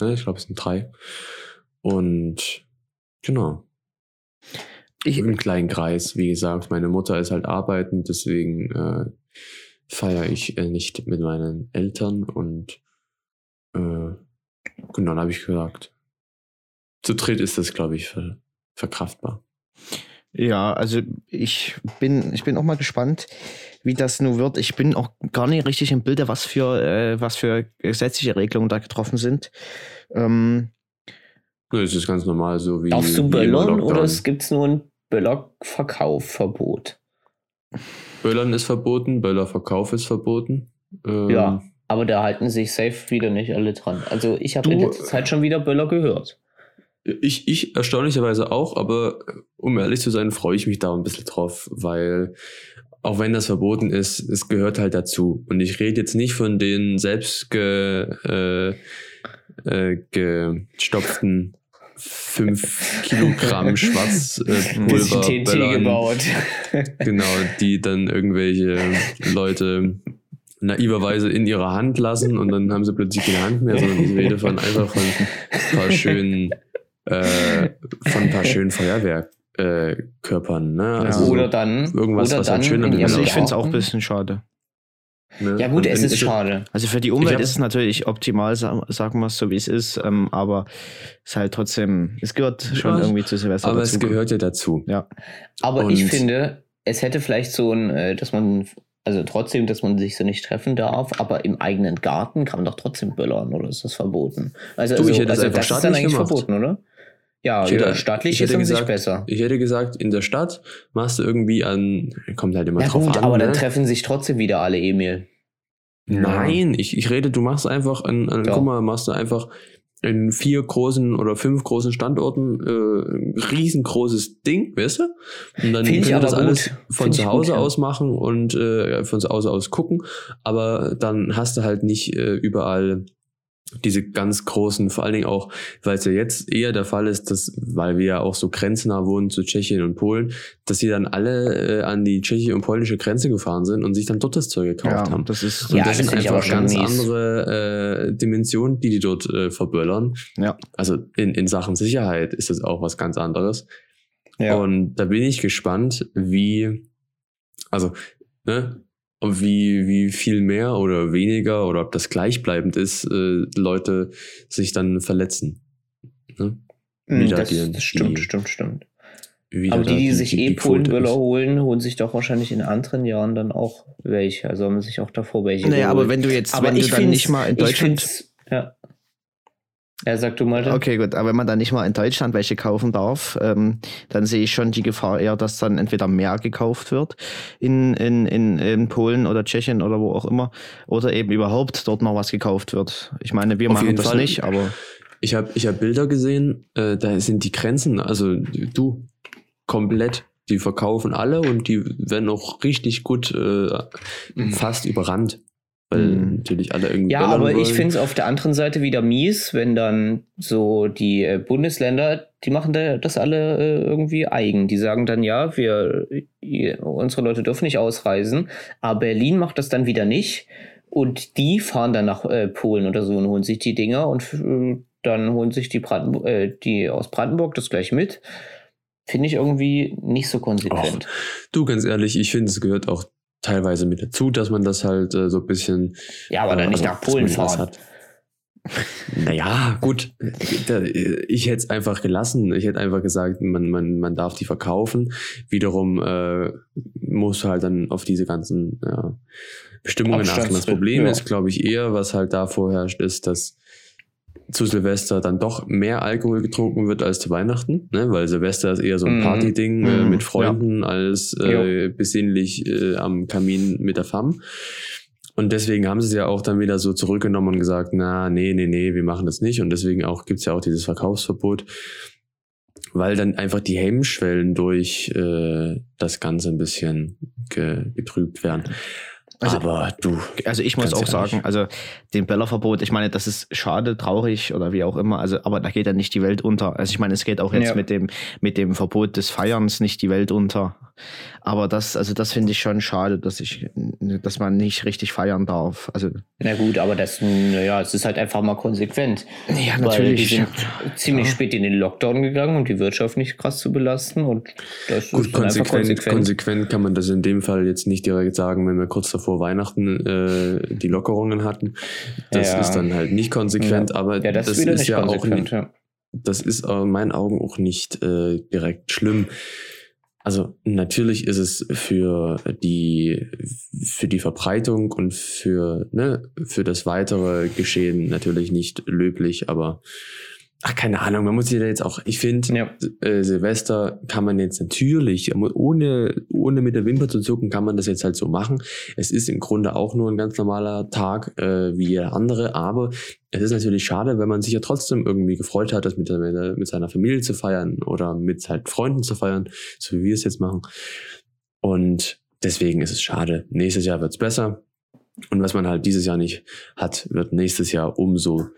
Ne, ich glaube, es sind drei. Und genau. Ich, Im kleinen Kreis, wie gesagt, meine Mutter ist halt arbeitend, deswegen äh, feiere ich äh, nicht mit meinen Eltern und äh, genau, dann habe ich gesagt, zu dritt ist das, glaube ich, ver verkraftbar. ja, also ich bin, ich bin auch mal gespannt, wie das nun wird. Ich bin auch gar nicht richtig im Bilde, was für, äh, was für gesetzliche Regelungen da getroffen sind. Ähm, Ne, Es ist ganz normal, so wie. Darfst du böllern oder es gibt nur ein Böllerverkaufverbot? Böllern ist verboten, Böllerverkauf ist verboten. Ähm, Ja, aber da halten sich safe wieder nicht alle dran. Also ich habe in letzter Zeit schon wieder Böller gehört. Ich, ich erstaunlicherweise auch, aber äh, um ehrlich zu sein, freue ich mich da ein bisschen drauf, weil auch wenn das verboten ist, es gehört halt dazu. Und ich rede jetzt nicht von den selbst ge, äh, äh, gestopften 5 Kilogramm <laughs> Schwarzpulver. Bisschen TNT gebaut. <laughs> Genau, die dann irgendwelche Leute naiverweise in ihrer Hand lassen und dann haben sie plötzlich keine Hand mehr, sondern ich rede von einfach von paar schönen, äh, von ein paar schönen Feuerwehrkörpern. Ne? Also oder dann irgendwas, oder was halt dann schön an in dem ihrem Also ich finde es auch ein bisschen schade. Ne? Ja gut, Und es ist schade. Also für die Umwelt ist es natürlich optimal, sa- sagen wir es so, wie es ist, ähm, aber es ist halt trotzdem, es gehört schon Ja, irgendwie zu Silvester Aber dazu. es gehört ja dazu. Ja. Aber ich Und- finde, es hätte vielleicht so ein, äh, dass man, also trotzdem, dass man sich so nicht treffen darf, aber im eigenen Garten kann man doch trotzdem böllern, oder ist das verboten? Also, Du, ich also, hätte es also einfach das ist dann eigentlich gemacht. verboten, oder? Ja, Ich hätte- staatlich ich ist hätte an sich gesagt, besser. Ich hätte gesagt, in der Stadt machst du irgendwie an, kommt halt immer Ja drauf gut, an. aber ne? dann treffen sich trotzdem wieder alle Emil. Nein, ich, ich rede, du machst einfach, an, an, Ja. guck mal, machst du einfach in vier großen oder fünf großen Standorten äh, ein riesengroßes Ding, weißt du? Und dann Find aber das alles gut. von Find zu gut, Hause ja. aus machen und äh, von zu Hause aus gucken, aber dann hast du halt nicht äh, überall diese ganz großen, vor allen Dingen auch, weil es ja jetzt eher der Fall ist, dass, weil wir ja auch so grenznah wohnen zu Tschechien und Polen, dass sie dann alle äh, an die tschechische und polnische Grenze gefahren sind und sich dann dort das Zeug gekauft Ja, haben. das ist, Und Ja, das, das sind einfach ganz mies. andere äh, Dimensionen, die die dort äh, verböllern. Ja. Also in, in Sachen Sicherheit ist das auch was ganz anderes. Ja. Und da bin ich gespannt, wie, also, ne, wie, wie viel mehr oder weniger oder ob das gleichbleibend ist, äh, Leute sich dann verletzen. Ne? Hm, wieder das, die- das stimmt, die- stimmt, stimmt. Wie Aber da die, die sich eh Polenböller holen, holen sich doch wahrscheinlich in anderen Jahren dann auch welche. Also haben sich auch davor welche naja, aber geholt. wenn du jetzt, aber wenn du ich dann find's- nicht mal in ich Deutschland ja. Ja, sag du mal. Okay, gut. Aber wenn man dann nicht mal in Deutschland welche kaufen darf, ähm, dann sehe ich schon die Gefahr eher, dass dann entweder mehr gekauft wird in, in, in, in Polen oder Tschechien oder wo auch immer, oder eben überhaupt dort noch was gekauft wird. Ich meine, wir Auf machen jeden das Fall. nicht, aber Ich habe ich hab Bilder gesehen, äh, da sind die Grenzen, also du, komplett. Die verkaufen alle und die werden auch richtig gut äh, fast überrannt. Weil Mhm. natürlich alle irgendwie. Ja, aber ich wollen. finde es auf der anderen Seite wieder mies, wenn dann so die äh, Bundesländer, die machen da, das alle äh, irgendwie eigen. Die sagen dann, ja, wir, unsere Leute dürfen nicht ausreisen, aber Berlin macht das dann wieder nicht. Und die fahren dann nach äh, Polen oder so und holen sich die Dinger und äh, dann holen sich die, Brandenburg, äh, die aus Brandenburg das gleich mit. Finde ich irgendwie nicht so konsequent. Du, ganz ehrlich, ich finde, es gehört auch teilweise mit dazu, dass man das halt äh, so ein bisschen. ja, aber dann äh, nicht also, nach Polen fahren. Hat. Naja, gut. Ich hätte es einfach gelassen. Ich hätte einfach gesagt, man, man, man darf die verkaufen. Wiederum äh, muss halt dann auf diese ganzen ja, Bestimmungen achten. Das Problem ja. ist, glaube ich, eher, was halt da vorherrscht, ist, dass zu Silvester dann doch mehr Alkohol getrunken wird als zu Weihnachten, ne? weil Silvester ist eher so ein Mhm. Partyding äh, Mhm, mit Freunden als äh, besinnlich äh, am Kamin mit der Fam. Und deswegen haben sie es ja auch dann wieder so zurückgenommen und gesagt, na, nee, nee, nee, wir machen das nicht. Und deswegen auch gibt's ja auch dieses Verkaufsverbot, weil dann einfach die Hemmschwellen durch äh, das Ganze ein bisschen ge getrübt werden. Also- Aber du, Also ich muss auch ehrlich. sagen, also den Böllerverbot, ich meine, das ist schade, traurig oder wie auch immer, also aber da geht ja nicht die Welt unter. Also ich meine, es geht auch jetzt Ja. mit dem mit dem Verbot des Feierns nicht die Welt unter. Aber das, also das finde ich schon schade, dass ich, dass man nicht richtig feiern darf. Also Na gut, aber das, naja, es ist halt einfach mal konsequent. ja, Weil die sind Ja. ziemlich Ja. spät in den Lockdown gegangen, um die Wirtschaft nicht krass zu belasten. Und das Gut, ist konsequent, konsequent. konsequent kann man das in dem Fall jetzt nicht direkt sagen, wenn wir kurz davor Weihnachten äh, die Lockerungen hatten. Das Ja. ist dann halt nicht konsequent, aber ja, das, das, ist ja auch nicht, ja. das ist aber in meinen Augen auch nicht äh, direkt schlimm. Also natürlich ist es für die für die Verbreitung und für ne, für das weitere Geschehen natürlich nicht löblich, aber ach keine Ahnung, man muss sich da jetzt auch, ich finde, Ja. äh, Silvester kann man jetzt natürlich, ohne, ohne mit der Wimper zu zucken, kann man das jetzt halt so machen. Es ist im Grunde auch nur ein ganz normaler Tag äh, wie jeder andere, aber es ist natürlich schade, wenn man sich ja trotzdem irgendwie gefreut hat, das mit, der, mit seiner Familie zu feiern oder mit halt Freunden zu feiern, so wie wir es jetzt machen. Und deswegen ist es schade. Nächstes Jahr wird's besser. Und was man halt dieses Jahr nicht hat, wird nächstes Jahr umso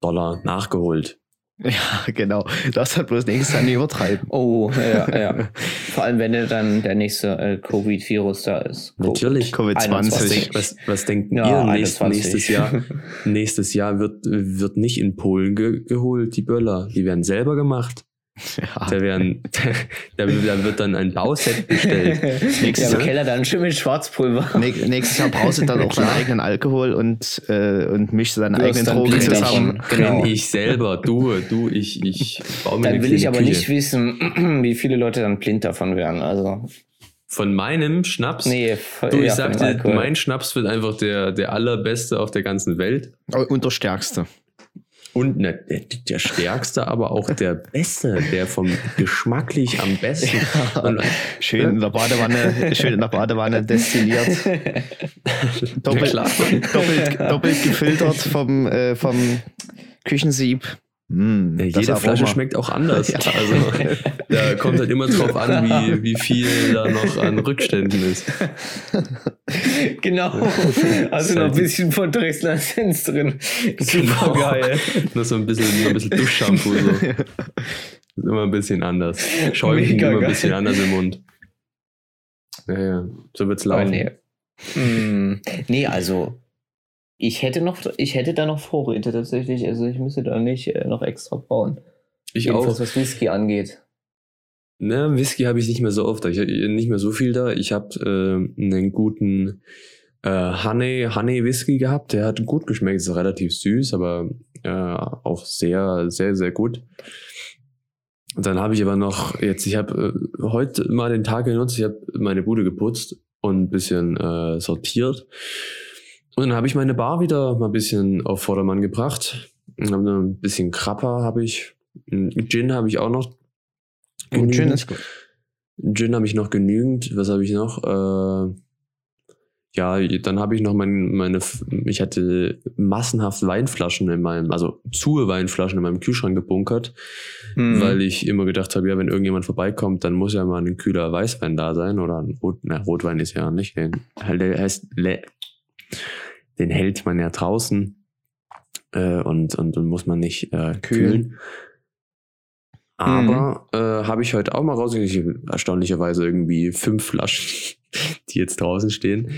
doller nachgeholt. <laughs> Ja, genau. Das hat bloß nächstes Jahr nicht übertreiben. Oh, ja, ja. <laughs> Vor allem, wenn dann der nächste äh, Covid-Virus da ist. Natürlich. Covid-20. Was, was denken Ja, ihr nächst, 21. nächstes Jahr? <laughs> nächstes Jahr wird, wird nicht in Polen ge geholt, die Böller. Die werden selber gemacht. Ja. Da, werden, <laughs> da, da wird dann ein Bauset bestellt. <laughs> ja, Jahr- im Keller dann schön mit Schwarzpulver. <laughs> Näch- Nächstes Jahr brauchst du dann auch deinen eigenen Alkohol und, äh, und mischst deine Du eigenen dann Drogen zusammen. Genau. Kenn ich selber. Du, du, ich, ich baue mir Dann will ich aber Küche. nicht wissen, <clears throat> wie viele Leute dann blind davon werden. Also, Von meinem Schnaps? nee, f- Du, ich ja, sag von dir, Alkohol. mein Schnaps wird einfach der, der allerbeste auf der ganzen Welt. Oh, Und der Stärkste. Und ne, der, der stärkste, aber auch der beste, der vom geschmacklich am besten. Und, Schön in der Badewanne, schön in der Badewanne destilliert. <laughs> Doppelt, doppelt, doppelt gefiltert vom, äh, vom Küchensieb. Mm, Ja, jede Flasche schmeckt auch anders. <laughs> Ja. Also da kommt halt immer drauf an, wie, wie viel da noch an Rückständen ist. <laughs> genau. Also noch ein halt- bisschen von Dresdner Sense drin. Genau. Super geil. <laughs> Nur so ein bisschen, nur ein bisschen Duschshampoo. So. Ist immer ein bisschen anders. Schäumt Mega immer ein geil. bisschen anders im Mund. Ja, ja. So wird's laufen. nee. Hm, nee, also ich hätte noch, ich hätte da noch Vorräte tatsächlich. Also ich müsste da nicht äh, noch extra bauen. Ich Jedenfalls auch. was Whisky angeht. Ne, Whisky habe ich nicht mehr so oft. Ich hab nicht mehr so viel da. Ich habe äh, einen guten äh, Honey, Honey Whisky gehabt. Der hat gut geschmeckt. Ist relativ süß, aber äh, auch sehr, sehr, sehr gut. Und dann habe ich aber noch jetzt, ich habe äh, heute mal den Tag genutzt. Ich habe meine Bude geputzt und ein bisschen äh, sortiert. Und dann habe ich meine Bar wieder mal ein bisschen auf Vordermann gebracht. Und ein bisschen Krapper habe ich. Gin habe ich auch noch. Genügend. ist gut. Gin habe ich noch genügend. Was habe ich noch? Äh, ja, dann habe ich noch mein, meine, ich hatte massenhaft Weinflaschen in meinem, also zu Weinflaschen in meinem Kühlschrank gebunkert, Hm. weil ich immer gedacht habe, ja, wenn irgendjemand vorbeikommt, dann muss ja mal ein kühler Weißwein da sein oder ein Rot, na, Rotwein ist ja nicht, der heißt, le- den hält man ja draußen äh, und, und, und muss man nicht äh, kühlen. Aber äh, habe ich heute auch mal rausgekriegt, erstaunlicherweise irgendwie fünf Flaschen, <laughs> die jetzt draußen stehen.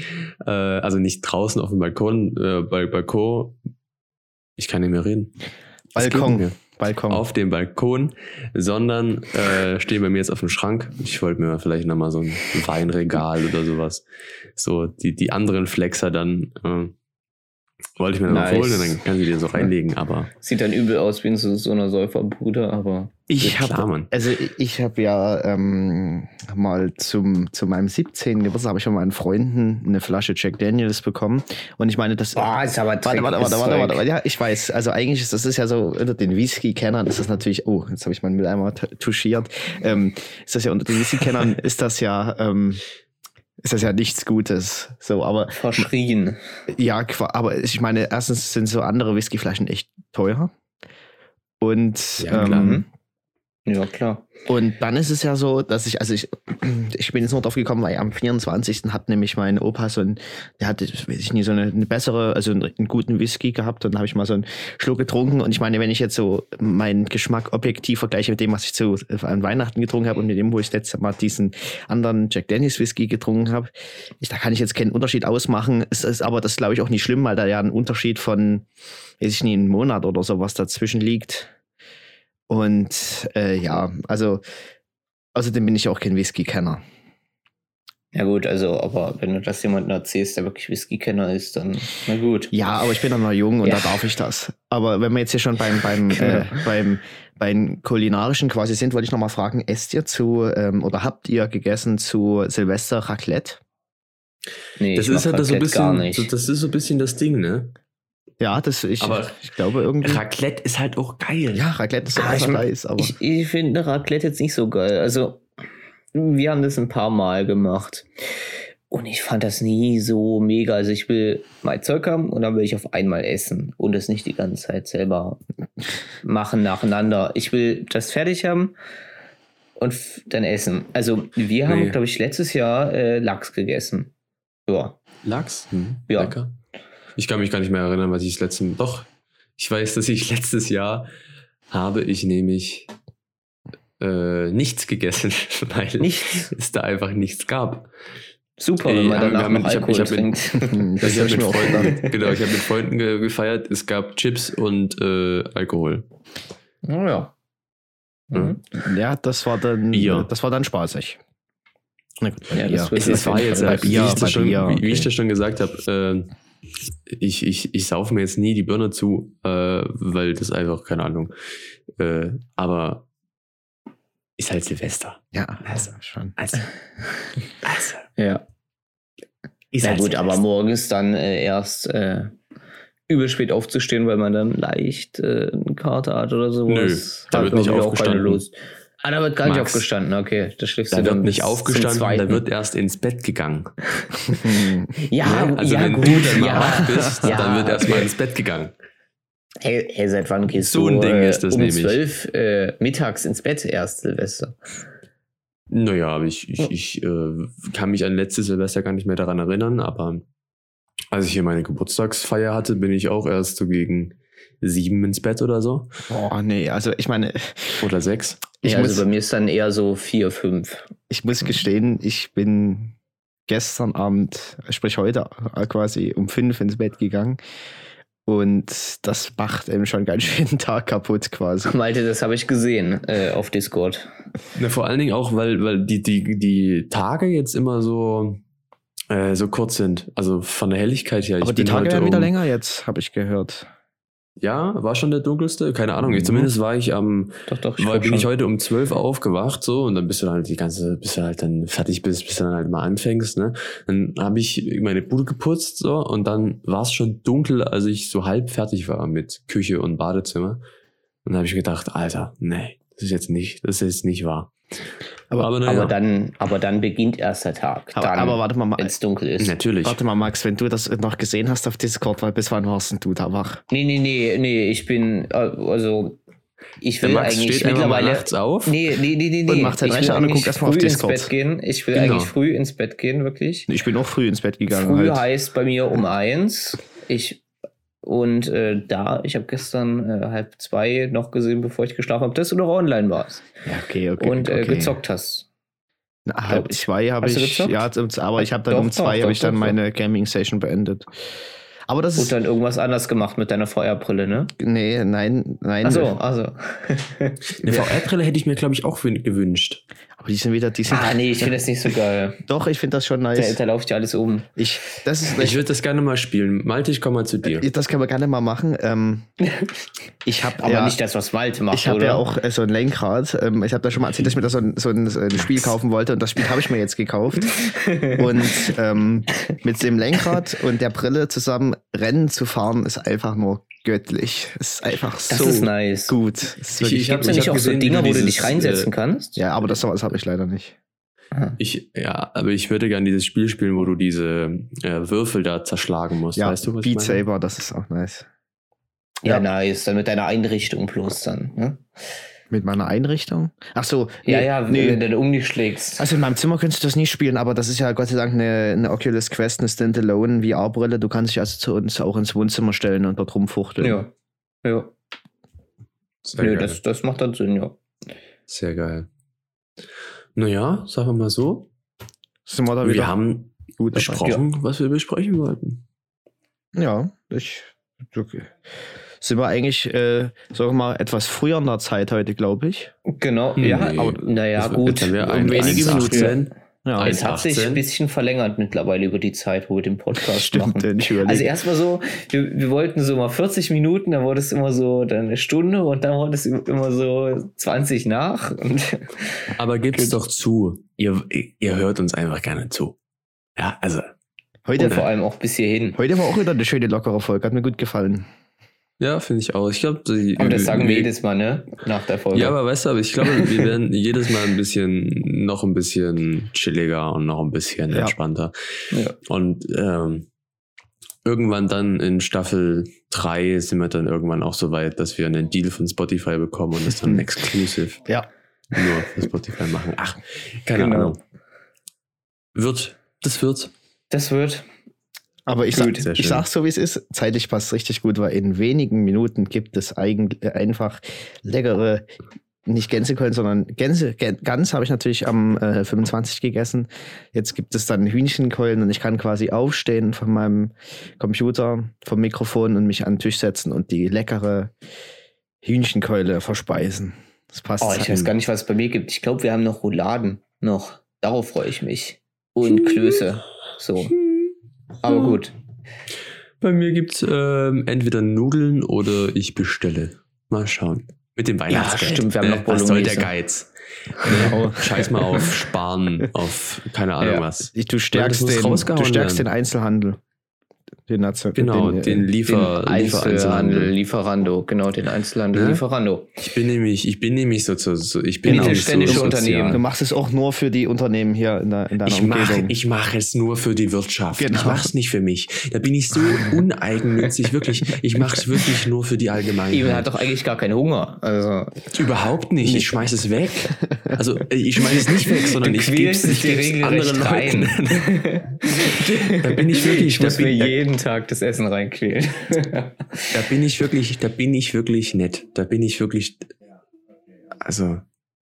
Äh, also nicht draußen auf dem Balkon, äh, bei Balkon. Ich kann nicht mehr reden. Balkon. mehr. Balkon. Auf dem Balkon, sondern äh, stehen bei mir jetzt auf dem Schrank. Ich wollte mir vielleicht nochmal so ein Weinregal oder sowas. So die, die anderen Flexer dann äh, wollte ich mir dann Nice. holen und dann kann ich die so reinlegen. Aber Sieht dann übel aus wie in so, so einer Säuferbude, aber Ich habe also ich- habe ja ähm, mal zum, zu meinem 17. Geburtstag habe ich von meinen Freunden eine Flasche Jack Daniels bekommen. Und ich meine, das. Boah, ist aber Warte, warte, warte, warte, warte, warte. Ja, ich weiß. Also eigentlich ist das ist ja so, unter den Whisky-Kennern ist das natürlich, oh, jetzt habe ich meinen Mülleimer touchiert. Ähm, ist das ja unter den Whisky-Kennern <laughs> ist das ja, ähm, ist das ja nichts Gutes. So, aber Verschrien. ja, aber ich meine, erstens sind so andere Whiskyflaschen echt teuer. Und Ja, ähm, Ja, klar. und dann ist es ja so, dass ich, also ich, <clears throat> ich bin jetzt nur drauf gekommen, weil am 24. hat nämlich mein Opa so ein, der hatte, weiß ich nicht, so eine, eine bessere, also einen, einen guten Whisky gehabt und dann habe ich mal so einen Schluck getrunken und ich meine, wenn ich jetzt so meinen Geschmack objektiv vergleiche mit dem, was ich zu an Weihnachten getrunken habe und mit dem, wo ich letztes Mal diesen anderen Jack Daniels Whisky getrunken habe, ich, da kann ich jetzt keinen Unterschied ausmachen. Es ist aber das glaube ich auch nicht schlimm, weil da ja ein Unterschied von, weiß ich nicht, einen Monat oder sowas dazwischen liegt. Und äh, ja, also außerdem bin ich auch kein Whisky-Kenner. Ja gut, also, aber wenn du das jemandem erzählst, der wirklich Whisky-Kenner ist, dann na gut. Ja, aber ich bin dann noch jung und Ja. da darf ich das. Aber wenn wir jetzt hier schon beim, beim, äh, beim, beim kulinarischen quasi sind, wollte ich noch mal fragen, esst ihr zu ähm, oder habt ihr gegessen zu Silvester Raclette? Nee, das ich ist halt so ein bisschen, nicht. so, das ist so ein bisschen das Ding, ne? Ja, das ich, Aber ich glaube irgendwie. Raclette ist halt auch geil. ja, Raclette ist Ah, ah, ich- nice, aber Ich, ich finde Raclette jetzt nicht so geil. Also, wir haben das ein paar Mal gemacht. Und ich fand das nie so mega. Also, ich will mein Zeug haben und dann will ich auf einmal essen und es nicht die ganze Zeit selber machen nacheinander. Ich will das fertig haben und dann essen. Also, wir haben, Nee. glaube ich, letztes Jahr äh, Lachs gegessen. Ja. Lachs? Hm, Ja. Lecker. Ich kann mich gar nicht mehr erinnern, was ich das letzte Doch, ich weiß, dass ich <laughs> letztes Jahr habe ich nämlich äh, nichts gegessen, <laughs> weil Nichts. es da einfach nichts gab. Super, Ey, wenn man danach haben- noch ich hab- Alkohol <laughs> ich hab mit- trinkt. Das ich habe hab mit auch gedacht. Freunden, genau, ich habe mit Freunden ge gefeiert. Es gab Chips und äh, Alkohol. Oh ja. Mhm. Ja, das war dann, Bier. das war dann spaßig. Na gut, Ja, Bier. das Es, es war jetzt, Bei äh, wie, Bier, ich das schon, Bier, wie, wie ich das schon gesagt habe, äh, ich, ich, ich saufe mir jetzt nie die Birne zu, äh, weil das einfach, keine Ahnung. Äh, aber ist halt Silvester. Ja, Also. schon. Also, also <laughs> Ja. ist Na halt gut, aber Silvester. morgens dann äh, erst äh, übel spät aufzustehen, weil man dann leicht äh, eine Karte hat oder sowas. Nö, da wird nicht aufgestanden. Ah, da wird gar nicht Max, aufgestanden, okay. Da schläfst Da du dann wird nicht aufgestanden, da wird erst ins Bett gegangen. <laughs> Ja, Ne? Also ja, wenn gut, du dann ja. wach bist, ja. dann wird erst mal ins Bett gegangen. Hey, hey, seit wann gehst So du ein Ding äh, ist das um nämlich. zwölf äh, mittags ins Bett erst, Silvester? Naja, aber ich, ich, ich äh, kann mich an letztes Silvester gar nicht mehr daran erinnern, aber als ich hier meine Geburtstagsfeier hatte, bin ich auch erst so gegen sieben ins Bett oder so. Boah, nee, also ich meine, Oder sechs. ich, ja, muss, also bei mir ist dann eher so vier, fünf. ich muss gestehen, ich bin gestern Abend, sprich heute äh, quasi um fünf ins Bett gegangen. Und das macht eben schon ganz schön den Tag kaputt quasi. Malte, das habe ich gesehen äh, auf Discord. Na, vor allen Dingen auch, weil, weil die, die, die Tage jetzt immer so, äh, so kurz sind. Also von der Helligkeit her. Aber ich die bin Tage werden wieder um- länger jetzt, habe ich gehört. Ja, war schon der dunkelste? Keine Ahnung. Ich, Mhm. zumindest war ich am, Doch, doch, Weil glaub bin ich schon. heute um 12 aufgewacht, so, und dann bist du dann halt die ganze, bis du halt dann fertig bist, bis du dann halt mal anfängst, ne? Dann habe ich meine Bude geputzt, so, und dann war es schon dunkel, als ich so halb fertig war mit Küche und Badezimmer. Und dann habe ich gedacht, Alter, nee, das ist jetzt nicht, das ist jetzt nicht wahr. Aber- aber naja, Aber dann, aber dann beginnt erst der Tag. Aber, dann, aber warte mal, Ma- wenn es dunkel ist. natürlich. warte mal, Max, wenn du das noch gesehen hast auf Discord, weil bis wann warst denn du da wach? Nee, nee, nee, nee, ich bin, äh, also, ich Der will Max eigentlich mittlerweile. nachts auf. Nee, nee, nee, nee, nee. Und macht will Rechner an und eigentlich guckt erstmal auf früh Discord. ins Bett gehen. Ich will Genau. eigentlich früh ins Bett gehen, wirklich. Ich bin auch früh ins Bett gegangen. Früh halt. heißt bei mir um eins. Ich und äh, da, ich habe gestern äh, halb zwei noch gesehen, bevor ich geschlafen habe, dass du noch online warst Ja, okay, okay. und äh, okay. gezockt hast. Na, halb Glaub- zwei habe ich, ja, aber ich habe dann Doch, um zwei doch, habe ich dann doch, doch. meine Gaming-Session beendet. Aber das Und ist, dann irgendwas anders gemacht mit deiner VR-Brille, ne? nee, nein, nein. Achso, <laughs> also. Eine VR-Brille hätte ich mir, glaube ich, auch wün- gewünscht. Aber die sind wieder, die sind, ah, nee, ich finde das nicht so <laughs> geil. doch, ich finde das schon Da, nice. da läuft ja alles um. Ich, das ist, Ich würde das gerne mal spielen. Malte, ich komme mal zu dir. das können wir gerne mal machen. Ähm, <laughs> ich habe Aber ja, nicht das, was Malte macht, ich habe ja auch äh, so ein Lenkrad. Ähm, ich habe da schon mal erzählt, dass ich mir da so ein, so ein, so ein Spiel kaufen wollte und das Spiel habe ich mir jetzt gekauft. <laughs> Und ähm, mit dem Lenkrad und der Brille zusammen Rennen zu fahren, ist einfach nur göttlich. Es ist einfach Das so ist nice. gut. Es ist Ich hab- Gibt es nicht hab auch so gesehen, wie Dinger, wo du dich reinsetzen äh, kannst? ja, aber das, das habe ich leider nicht. Ich, ja, aber ich würde gerne dieses Spiel spielen, wo du diese äh, Würfel da zerschlagen musst. Ja, weißt du, was Beat ich meine? Saber, das ist auch nice. Ja, Ja. nice. Dann mit deiner Einrichtung bloß dann. Ne? Mit meiner Einrichtung? Ach so, Ja, nee, ja, wenn nee. du dann um dich schlägst. Also in meinem Zimmer könntest du das nicht spielen, aber das ist ja Gott sei Dank eine, eine Oculus Quest, eine Standalone VR-Brille. Du kannst dich also zu uns auch ins Wohnzimmer stellen und dort rumfuchteln. ja. Ja. Sehr, Nö, geil. das, das macht dann Sinn, ja. Sehr geil. Naja, sagen wir mal so. Sind wir da Wir wieder haben gut dabei? besprochen, was wir besprechen wollten. Ja, ich. Okay. Sind wir eigentlich, äh, sagen wir mal, etwas früher in der Zeit heute, glaube ich. Genau, Nee. ja, aber naja, gut. um ein- wenige 1,18. Ja, Es hat sich 1,18. ein bisschen verlängert mittlerweile über die Zeit, wo wir den Podcast stimmt. machen. denn Ich überlege. Also erstmal so, wir, wir wollten so mal 40 Minuten, dann wurde es immer so dann eine Stunde und dann wurde es immer so 20 nach. Und <laughs> Aber gibt's doch zu. Ihr, ihr hört uns einfach gerne zu. Ja, also. heute, und vor allem auch bis hierhin. heute war auch wieder eine schöne, lockere Folge. Hat mir gut gefallen. Ja, finde ich auch. Ich glaube, Aber das sagen wir jedes Mal, ne? Nach der Folge. Ja, aber weißt du, aber ich glaube, wir werden <laughs> jedes Mal ein bisschen, noch ein bisschen chilliger und noch ein bisschen Ja. entspannter. Ja. Und ähm, irgendwann dann in Staffel 3 sind wir dann irgendwann auch so weit, dass wir einen Deal von Spotify bekommen und das dann exclusive <laughs> Ja. nur für Spotify machen. Ach, keine Genau. Ahnung. Wird, das wird. Das wird. Aber ich, sag, Gut, ich sag's so, wie es ist. Zeitlich passt richtig gut, weil in wenigen Minuten gibt es eigentlich äh, einfach leckere, nicht Gänsekeulen, sondern Gänse. Gän- Gans habe ich natürlich am äh, 25 gegessen. Jetzt gibt es dann Hühnchenkeulen und ich kann quasi aufstehen von meinem Computer, vom Mikrofon und mich an den Tisch setzen und die leckere Hühnchenkeule verspeisen. Das passt. Oh, ich weiß gar nicht, was es bei mir gibt. Ich glaube, wir haben noch Rouladen. Noch. Darauf freue ich mich. Und Klöße. So. Aber gut. Bei mir gibt's ähm, entweder Nudeln oder ich bestelle. Mal schauen. Mit dem Weihnachtsgeld. stimmt, wir haben noch Was soll der Bolognese. Geiz? Genau. Scheiß mal auf <laughs> Sparen, auf keine Ahnung Ja. was. Du stärkst, den, du stärkst den Einzelhandel. Den, Nation- Genau, äh, den, Liefer, den Einzelhandel. Lieferando. Genau, den Einzelhandel, Ja? Lieferando. Ich bin nämlich, ich bin nämlich so, so, so ich bin Genau. so Mittelständische sozial. Unternehmen. Du machst es auch nur für die Unternehmen hier in, der, in deiner Ich mache Umgebung. ich mach es nur für die Wirtschaft. Genau. Ich mache es nicht für mich. Da bin ich so uneigennützig, wirklich. Ich mache es wirklich nur für die Ivan Allgemeinheit. hat doch eigentlich gar keinen Hunger. Also, Überhaupt nicht. Ich schmeiß es weg. Also äh, ich schmeiß es nicht weg, sondern du ich quälst gebe es anderen regelrecht Leuten. rein. <laughs> Da bin ich wirklich, Ich muss mir bin, da, jeden Tag das Essen reinquälen. <laughs> da bin ich wirklich, da bin ich wirklich nett. Da bin ich wirklich, also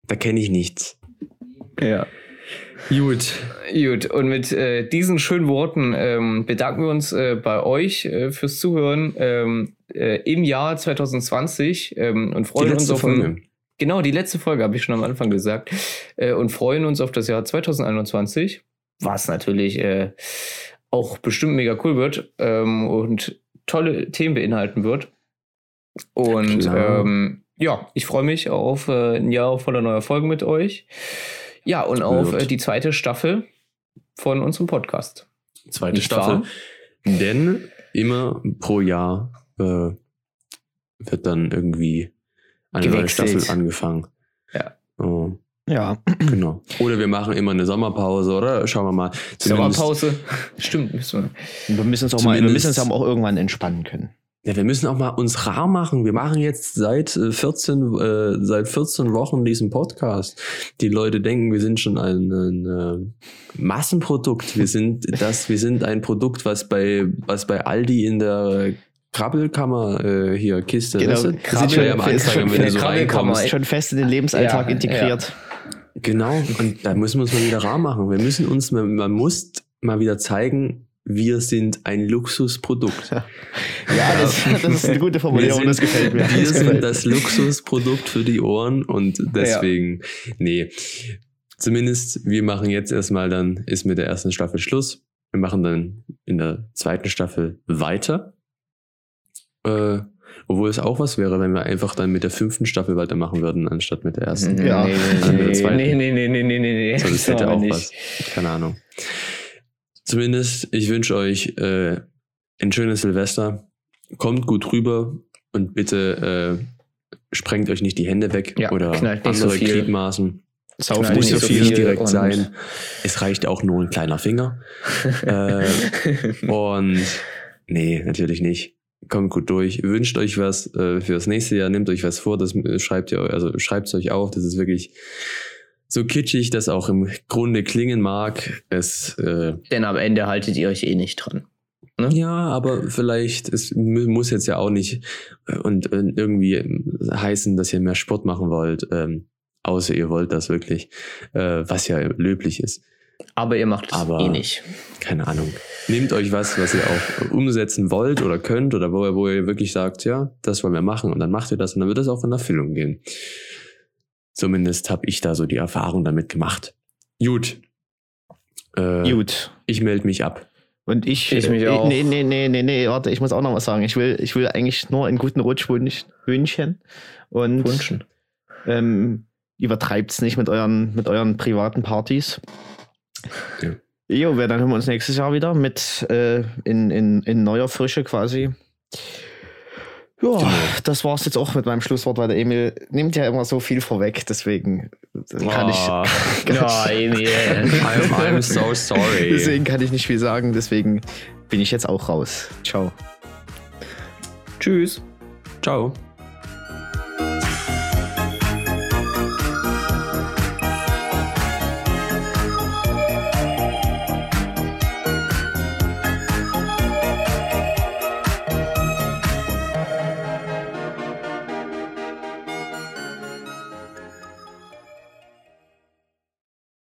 da kenne ich nichts. ja. Gut. Gut, und mit äh, diesen schönen Worten ähm, bedanken wir uns äh, bei euch äh, fürs Zuhören ähm, äh, im Jahr 2020 ähm, und freuen uns auf Folge. Genau die letzte Folge habe ich schon am Anfang gesagt äh, und freuen uns auf das Jahr 2021, was natürlich äh, auch bestimmt mega cool wird ähm, und tolle Themen beinhalten wird. Und ähm, ja, ich freue mich auf äh, ein Jahr voller neuer Folgen mit euch. Ja, und auf äh, die zweite Staffel von unserem Podcast. Zweite Nicht Staffel. wahr? Denn immer pro Jahr äh, wird dann irgendwie eine neue. Staffel angefangen. Ja. Oh, ja, genau. Oder wir machen immer eine Sommerpause, oder? Schauen wir mal. Zumindest- Sommerpause. Stimmt, müssen wir. wir müssen uns auch mal, wir müssen uns aber auch irgendwann entspannen können. Ja, wir müssen auch mal uns rar machen. Wir machen jetzt seit äh, 14, äh, seit 14 Wochen diesen Podcast. Die Leute denken, wir sind schon ein, ein äh, Massenprodukt. Wir sind <laughs> das, wir sind ein Produkt, was bei, was bei Aldi in der Krabbelkammer äh, hier Kiste. Genau, weißt du? Krabbel schon- am Anfang, schon wenn du so Krabbelkammer. Schon fest in den Lebensalltag Ja, integriert. Genau, <laughs> und da müssen wir uns mal wieder rar machen. Wir müssen uns, man, muss mal wieder zeigen, wir sind ein Luxusprodukt. Ja, das, <laughs> das ist eine gute Formulierung, Wir das sind- gefällt mir. Wir Das gefällt sind mir. das Luxusprodukt für die Ohren und deswegen, nee. Zumindest, wir machen jetzt erstmal dann, ist mit der ersten Staffel Schluss. Wir machen dann in der zweiten Staffel weiter. Äh, obwohl es auch was wäre, wenn wir einfach dann mit der fünften Staffel weitermachen würden, anstatt mit der ersten. Ja. Nee, nee, der nee, zweiten. nee, nee, nee, nee, nee, nee. So, das hätte auch nicht. was. Keine Ahnung. Zumindest, ich wünsche euch äh, ein schönes Silvester. Kommt gut rüber und bitte äh, sprengt euch nicht die Hände weg Ja, oder so andere viel. Gliedmaßen. Sauf Knallt Muss nicht ja so viel direkt sein. Es reicht auch nur ein kleiner Finger. <laughs> äh, und nee, natürlich nicht. Kommt gut durch. Wünscht euch was äh, fürs nächste Jahr. Nehmt euch was vor. Das äh, schreibt ihr, also schreibt es euch auf. Das ist wirklich so kitschig, das auch im Grunde klingen mag. Es äh, Denn am Ende haltet ihr euch eh nicht dran. ja, aber vielleicht, es mu- muss jetzt ja auch nicht äh, und, äh, irgendwie ähm, heißen, dass ihr mehr Sport machen wollt, ähm, außer ihr wollt das wirklich, äh, was ja löblich ist. Aber ihr macht es eh nicht. Keine Ahnung. Nehmt euch was, was ihr auch umsetzen wollt oder könnt oder wo ihr, wo ihr wirklich sagt, ja, das wollen wir machen und dann macht ihr das und dann wird das auch in Erfüllung gehen. Zumindest habe ich da so die Erfahrung damit gemacht. Gut. Äh, Gut. Ich melde mich ab. Und ich, Ich mich äh, auch. nee, nee, nee, nee, nee, warte, ich muss auch noch was sagen. Ich will, ich will eigentlich nur einen guten Rutsch wünsch- wünschen. Und Wünschen. ähm, übertreibt's nicht mit euren, mit euren privaten Partys. Ja. Jo, dann hören wir uns nächstes Jahr wieder mit äh, in, in, in neuer Frische quasi. Ja, Genau. das war's jetzt auch mit meinem Schlusswort, weil der Emil nimmt ja immer so viel vorweg, deswegen kann ich, Oh, Nein, yeah. I'm, I'm so sorry. <laughs> deswegen kann ich nicht viel sagen, deswegen bin ich jetzt auch raus. Ciao. Tschüss. Ciao.